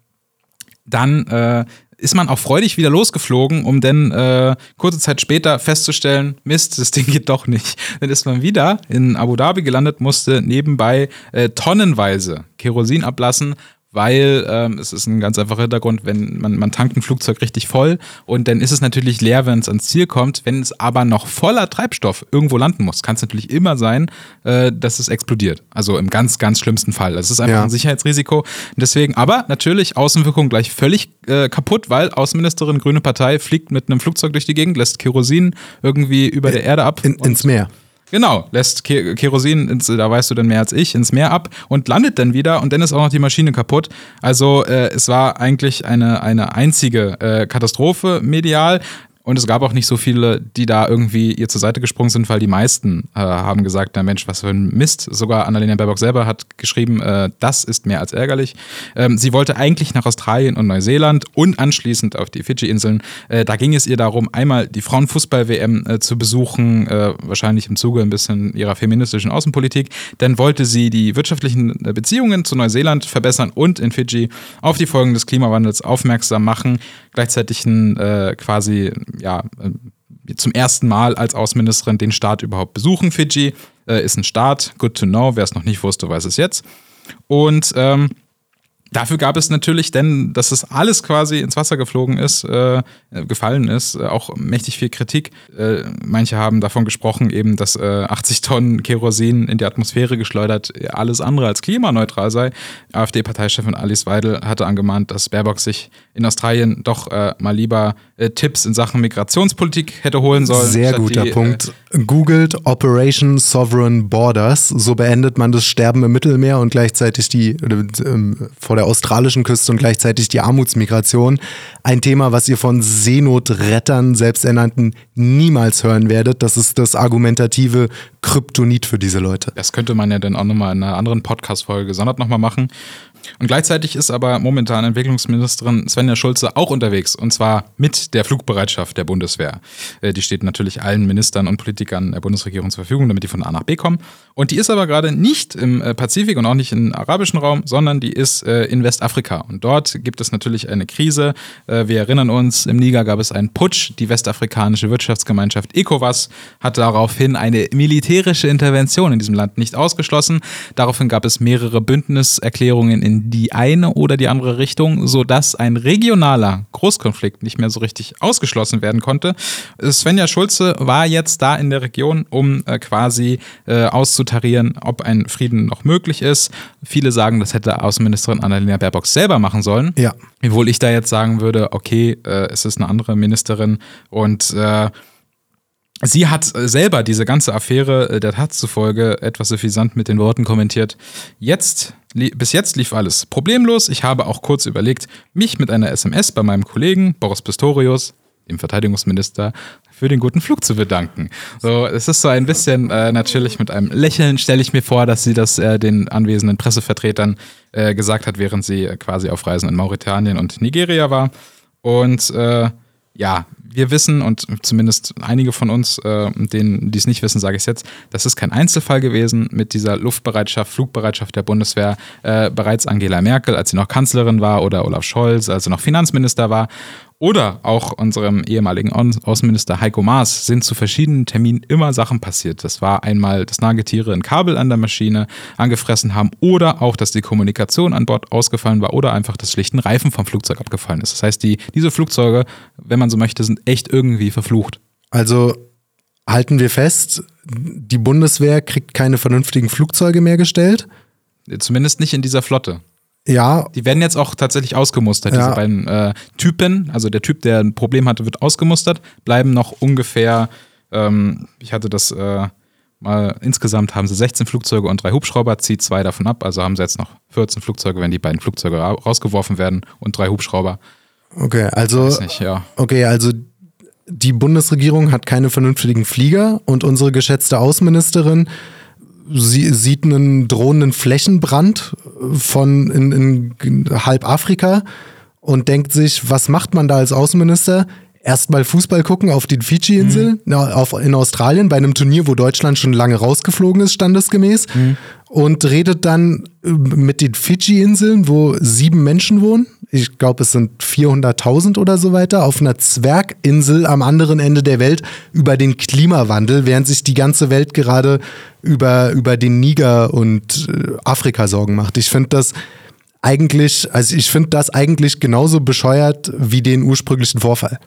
dann äh, ist man auch freudig wieder losgeflogen, um dann äh, kurze Zeit später festzustellen, Mist, das Ding geht doch nicht. Dann ist man wieder in Abu Dhabi gelandet, musste nebenbei äh, tonnenweise Kerosin ablassen, weil ähm, es ist ein ganz einfacher Hintergrund, wenn man, man tankt ein Flugzeug richtig voll und dann ist es natürlich leer, wenn es ans Ziel kommt. Wenn es aber noch voller Treibstoff irgendwo landen muss, kann es natürlich immer sein, äh, dass es explodiert. Also im ganz, ganz schlimmsten Fall. Das ist einfach Ja. ein Sicherheitsrisiko. Deswegen, aber natürlich Außenwirkung gleich völlig äh, kaputt, weil Außenministerin Grüne Partei fliegt mit einem Flugzeug durch die Gegend, lässt Kerosin irgendwie über der Erde ab. In, ins Meer. Genau, lässt Ke Kerosin, ins, da weißt du dann mehr als ich, ins Meer ab und landet dann wieder und dann ist auch noch die Maschine kaputt. Also äh, es war eigentlich eine, eine einzige äh, Katastrophe medial. Und es gab auch nicht so viele, die da irgendwie ihr zur Seite gesprungen sind, weil die meisten äh, haben gesagt, na Mensch, was für ein Mist. Sogar Annalena Baerbock selber hat geschrieben, äh, das ist mehr als ärgerlich. Ähm, sie wollte eigentlich nach Australien und Neuseeland und anschließend auf die Fidschi-Inseln. Äh, da ging es ihr darum, einmal die Frauenfußball-WM äh, zu besuchen, äh, wahrscheinlich im Zuge ein bisschen ihrer feministischen Außenpolitik. Dann wollte sie die wirtschaftlichen äh, Beziehungen zu Neuseeland verbessern und in Fidschi auf die Folgen des Klimawandels aufmerksam machen. Gleichzeitig ein, äh, quasi, ja, äh, zum ersten Mal als Außenministerin den Staat überhaupt besuchen. Fidschi äh, ist ein Staat, good to know. Wer es noch nicht wusste, weiß es jetzt. Und ähm, Dafür gab es natürlich, denn dass es alles quasi ins Wasser geflogen ist, äh, gefallen ist, äh, auch mächtig viel Kritik. Äh, manche haben davon gesprochen, eben, dass äh, 80 Tonnen Kerosin in die Atmosphäre geschleudert alles andere als klimaneutral sei. AfD-Parteichefin Alice Weidel hatte angemahnt, dass Baerbock sich in Australien doch äh, mal lieber äh, Tipps in Sachen Migrationspolitik hätte holen sollen. Sehr guter die, äh, Punkt. Googelt Operation Sovereign Borders. So beendet man das Sterben im Mittelmeer und gleichzeitig die oder, ähm, vor der australischen Küste und gleichzeitig die Armutsmigration. Ein Thema, was ihr von Seenotrettern, selbsternannten, niemals hören werdet. Das ist das argumentative Kryptonit für diese Leute. Das könnte man ja dann auch nochmal in einer anderen Podcast-Folge gesondert nochmal machen. Und gleichzeitig ist aber momentan Entwicklungsministerin Svenja Schulze auch unterwegs und zwar mit der Flugbereitschaft der Bundeswehr. Äh, Die steht natürlich allen Ministern und Politikern der Bundesregierung zur Verfügung, damit die von A nach B kommen. Und die ist aber gerade nicht im äh, Pazifik und auch nicht im arabischen Raum, sondern die ist äh, in Westafrika. Und dort gibt es natürlich eine Krise. Wir erinnern uns, im Niger gab es einen Putsch. Die westafrikanische Wirtschaftsgemeinschaft ECOWAS hat daraufhin eine militärische Intervention in diesem Land nicht ausgeschlossen. Daraufhin gab es mehrere Bündniserklärungen in die eine oder die andere Richtung, sodass ein regionaler Großkonflikt nicht mehr so richtig ausgeschlossen werden konnte. Svenja Schulze war jetzt da in der Region, um äh, quasi äh, auszutarieren, ob ein Frieden noch möglich ist. Viele sagen, das hätte Außenministerin Annalena Baerbock selber machen sollen. Ja. Wiewohl ich da jetzt sagen würde, okay, äh, es ist eine andere Ministerin und äh, Sie hat äh, selber diese ganze Affäre äh, der Tat zufolge etwas suffisant mit den Worten kommentiert. Jetzt, bis jetzt lief alles problemlos. Ich habe auch kurz überlegt, mich mit einer SMS bei meinem Kollegen Boris Pistorius, dem Verteidigungsminister, für den guten Flug zu bedanken. So, es ist so ein bisschen äh, natürlich mit einem Lächeln stelle ich mir vor, dass sie das äh, den anwesenden Pressevertretern äh, gesagt hat, während sie äh, quasi auf Reisen in Mauretanien und Nigeria war. Und äh, ja, wir wissen und zumindest einige von uns, äh, denen, die es nicht wissen, sage ich es jetzt, das ist kein Einzelfall gewesen mit dieser Luftbereitschaft, Flugbereitschaft der Bundeswehr. Äh, bereits Angela Merkel, als sie noch Kanzlerin war, oder Olaf Scholz, als er noch Finanzminister war, oder auch unserem ehemaligen Au- Außenminister Heiko Maas sind zu verschiedenen Terminen immer Sachen passiert. Das war einmal, dass Nagetiere ein Kabel an der Maschine angefressen haben oder auch, dass die Kommunikation an Bord ausgefallen war oder einfach, dass schlicht ein Reifen vom Flugzeug abgefallen ist. Das heißt, die, diese Flugzeuge, wenn man so möchte, sind echt irgendwie verflucht. Also halten wir fest, die Bundeswehr kriegt keine vernünftigen Flugzeuge mehr gestellt. Zumindest nicht in dieser Flotte. Ja, Die werden jetzt auch tatsächlich ausgemustert, Ja. diese beiden äh, Typen. Also der Typ, der ein Problem hatte, wird ausgemustert, bleiben noch ungefähr, ähm, ich hatte das äh, mal, insgesamt haben sie 16 Flugzeuge und drei Hubschrauber, zieht zwei davon ab, also haben sie jetzt noch 14 Flugzeuge, wenn die beiden Flugzeuge ra rausgeworfen werden und drei Hubschrauber. okay, also nicht, ja. Okay, also die Bundesregierung hat keine vernünftigen Flieger und unsere geschätzte Außenministerin sie sieht einen drohenden Flächenbrand von in, in halb Afrika und denkt sich, was macht man da als Außenminister? Erstmal Fußball gucken auf den Fidschi-Inseln, na, auf, in Australien, bei einem Turnier, wo Deutschland schon lange rausgeflogen ist, standesgemäß. Und redet dann äh, mit den Fidschi-Inseln, wo sieben Menschen wohnen. Ich glaube, es sind 400.000 oder so weiter, auf einer Zwerginsel am anderen Ende der Welt über den Klimawandel, während sich die ganze Welt gerade über, über den Niger und äh, Afrika Sorgen macht. Ich finde das eigentlich, also ich finde das eigentlich genauso bescheuert wie den ursprünglichen Vorfall.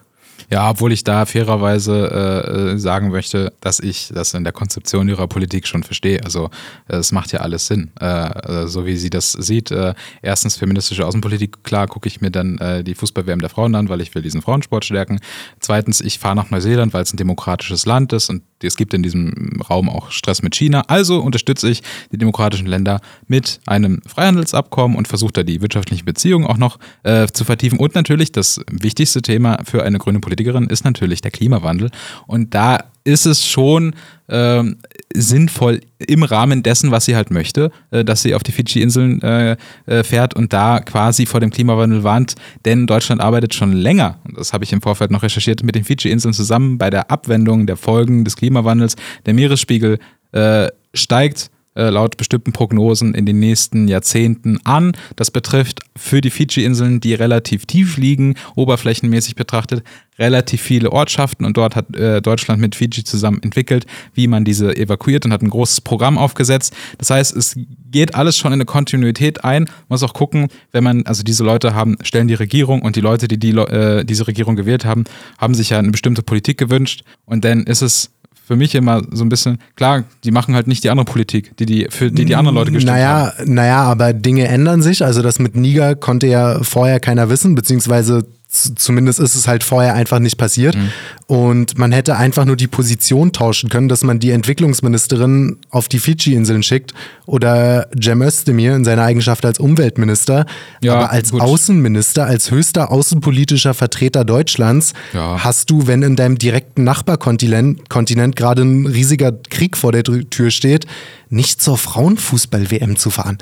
Ja, obwohl ich da fairerweise äh, sagen möchte, dass ich das in der Konzeption ihrer Politik schon verstehe. Also es macht ja alles Sinn, äh, so wie sie das sieht. Äh, erstens feministische Außenpolitik, klar gucke ich mir dann äh, die Fußball-WM der Frauen an, weil ich will diesen Frauensport stärken. Zweitens, ich fahre nach Neuseeland, weil es ein demokratisches Land ist und es gibt in diesem Raum auch Stress mit China. Also unterstütze ich die demokratischen Länder mit einem Freihandelsabkommen und versuche da die wirtschaftlichen Beziehungen auch noch äh, zu vertiefen. Und natürlich das wichtigste Thema für eine grüne Politikerin ist natürlich der Klimawandel. Und da ist es schon ähm, sinnvoll im Rahmen dessen, was sie halt möchte, äh, dass sie auf die Fidschi-Inseln äh, äh, fährt und da quasi vor dem Klimawandel warnt. Denn Deutschland arbeitet schon länger, und das habe ich im Vorfeld noch recherchiert, mit den Fidschi-Inseln zusammen bei der Abwendung der Folgen des Klimawandels. Der Meeresspiegel äh, steigt äh, laut bestimmten Prognosen in den nächsten Jahrzehnten an. Das betrifft für die Fidschi-Inseln, die relativ tief liegen, oberflächenmäßig betrachtet, relativ viele Ortschaften und dort hat äh, Deutschland mit Fidschi zusammen entwickelt, wie man diese evakuiert und hat ein großes Programm aufgesetzt. Das heißt, es geht alles schon in eine Kontinuität ein. Man muss auch gucken, wenn man, also diese Leute haben, stellen die Regierung und die Leute, die, die äh, diese Regierung gewählt haben, haben sich ja eine bestimmte Politik gewünscht und dann ist es für mich immer so ein bisschen, klar, die machen halt nicht die andere Politik, die die für die, die anderen Leute gestimmt naja, haben. Naja, aber Dinge ändern sich. Also das mit Niger konnte ja vorher keiner wissen, beziehungsweise zumindest ist es halt vorher einfach nicht passiert. Mhm. Und man hätte einfach nur die Position tauschen können, dass man die Entwicklungsministerin auf die Fidschi-Inseln schickt oder Cem Özdemir in seiner Eigenschaft als Umweltminister. Ja, Aber als gut. Außenminister, als höchster außenpolitischer Vertreter Deutschlands ja. hast du, wenn in deinem direkten Nachbarkontinent Kontinent gerade ein riesiger Krieg vor der Tür steht, nicht zur Frauenfußball-WM zu fahren.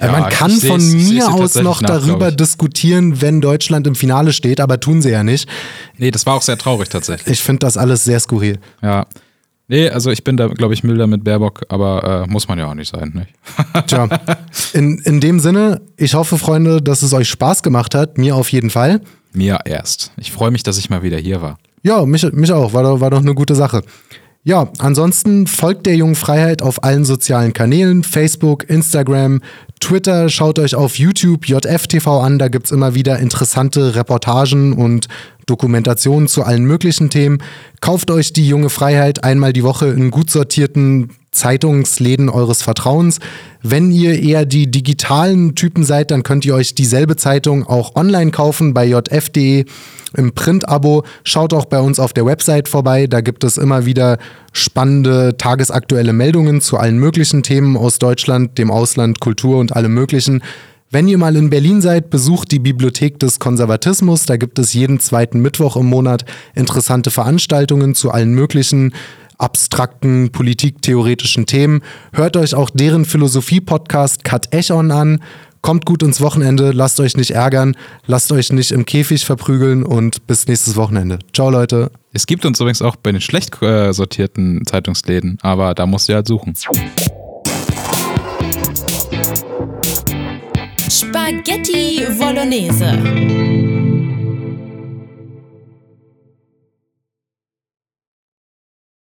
Äh, ja, Man kann von mir aus noch darüber diskutieren, wenn Deutschland im Finale steht, aber tun sie ja nicht. Nee, das war auch sehr traurig tatsächlich. Ich finde das alles sehr skurril. Ja. Nee, also ich bin da, glaube ich, milder mit Baerbock, aber äh, muss man ja auch nicht sein. Nicht? Tja, in, in dem Sinne, ich hoffe, Freunde, dass es euch Spaß gemacht hat. Mir auf jeden Fall. Mir erst. Ich freue mich, dass ich mal wieder hier war. Ja, mich, mich auch. War doch, war doch eine gute Sache. Ja, ansonsten folgt der Jungen Freiheit auf allen sozialen Kanälen, Facebook, Instagram, Twitter, schaut euch auf YouTube JFTV an, da gibt es immer wieder interessante Reportagen und Dokumentationen zu allen möglichen Themen. Kauft euch die junge Freiheit einmal die Woche in gut sortierten Zeitungsläden eures Vertrauens. Wenn ihr eher die digitalen Typen seid, dann könnt ihr euch dieselbe Zeitung auch online kaufen bei jf.de im Print-Abo. Schaut auch bei uns auf der Website vorbei. Da gibt es immer wieder spannende tagesaktuelle Meldungen zu allen möglichen Themen aus Deutschland, dem Ausland, Kultur und allem Möglichen. Wenn ihr mal in Berlin seid, besucht die Bibliothek des Konservatismus. Da gibt es jeden zweiten Mittwoch im Monat interessante Veranstaltungen zu allen möglichen abstrakten politiktheoretischen Themen. Hört euch auch deren Philosophie-Podcast Cut Echon an. Kommt gut ins Wochenende, lasst euch nicht ärgern, lasst euch nicht im Käfig verprügeln und bis nächstes Wochenende. Ciao, Leute. Es gibt uns übrigens auch bei den schlecht äh, sortierten Zeitungsläden, aber da musst du halt suchen. Spaghetti Bolognese.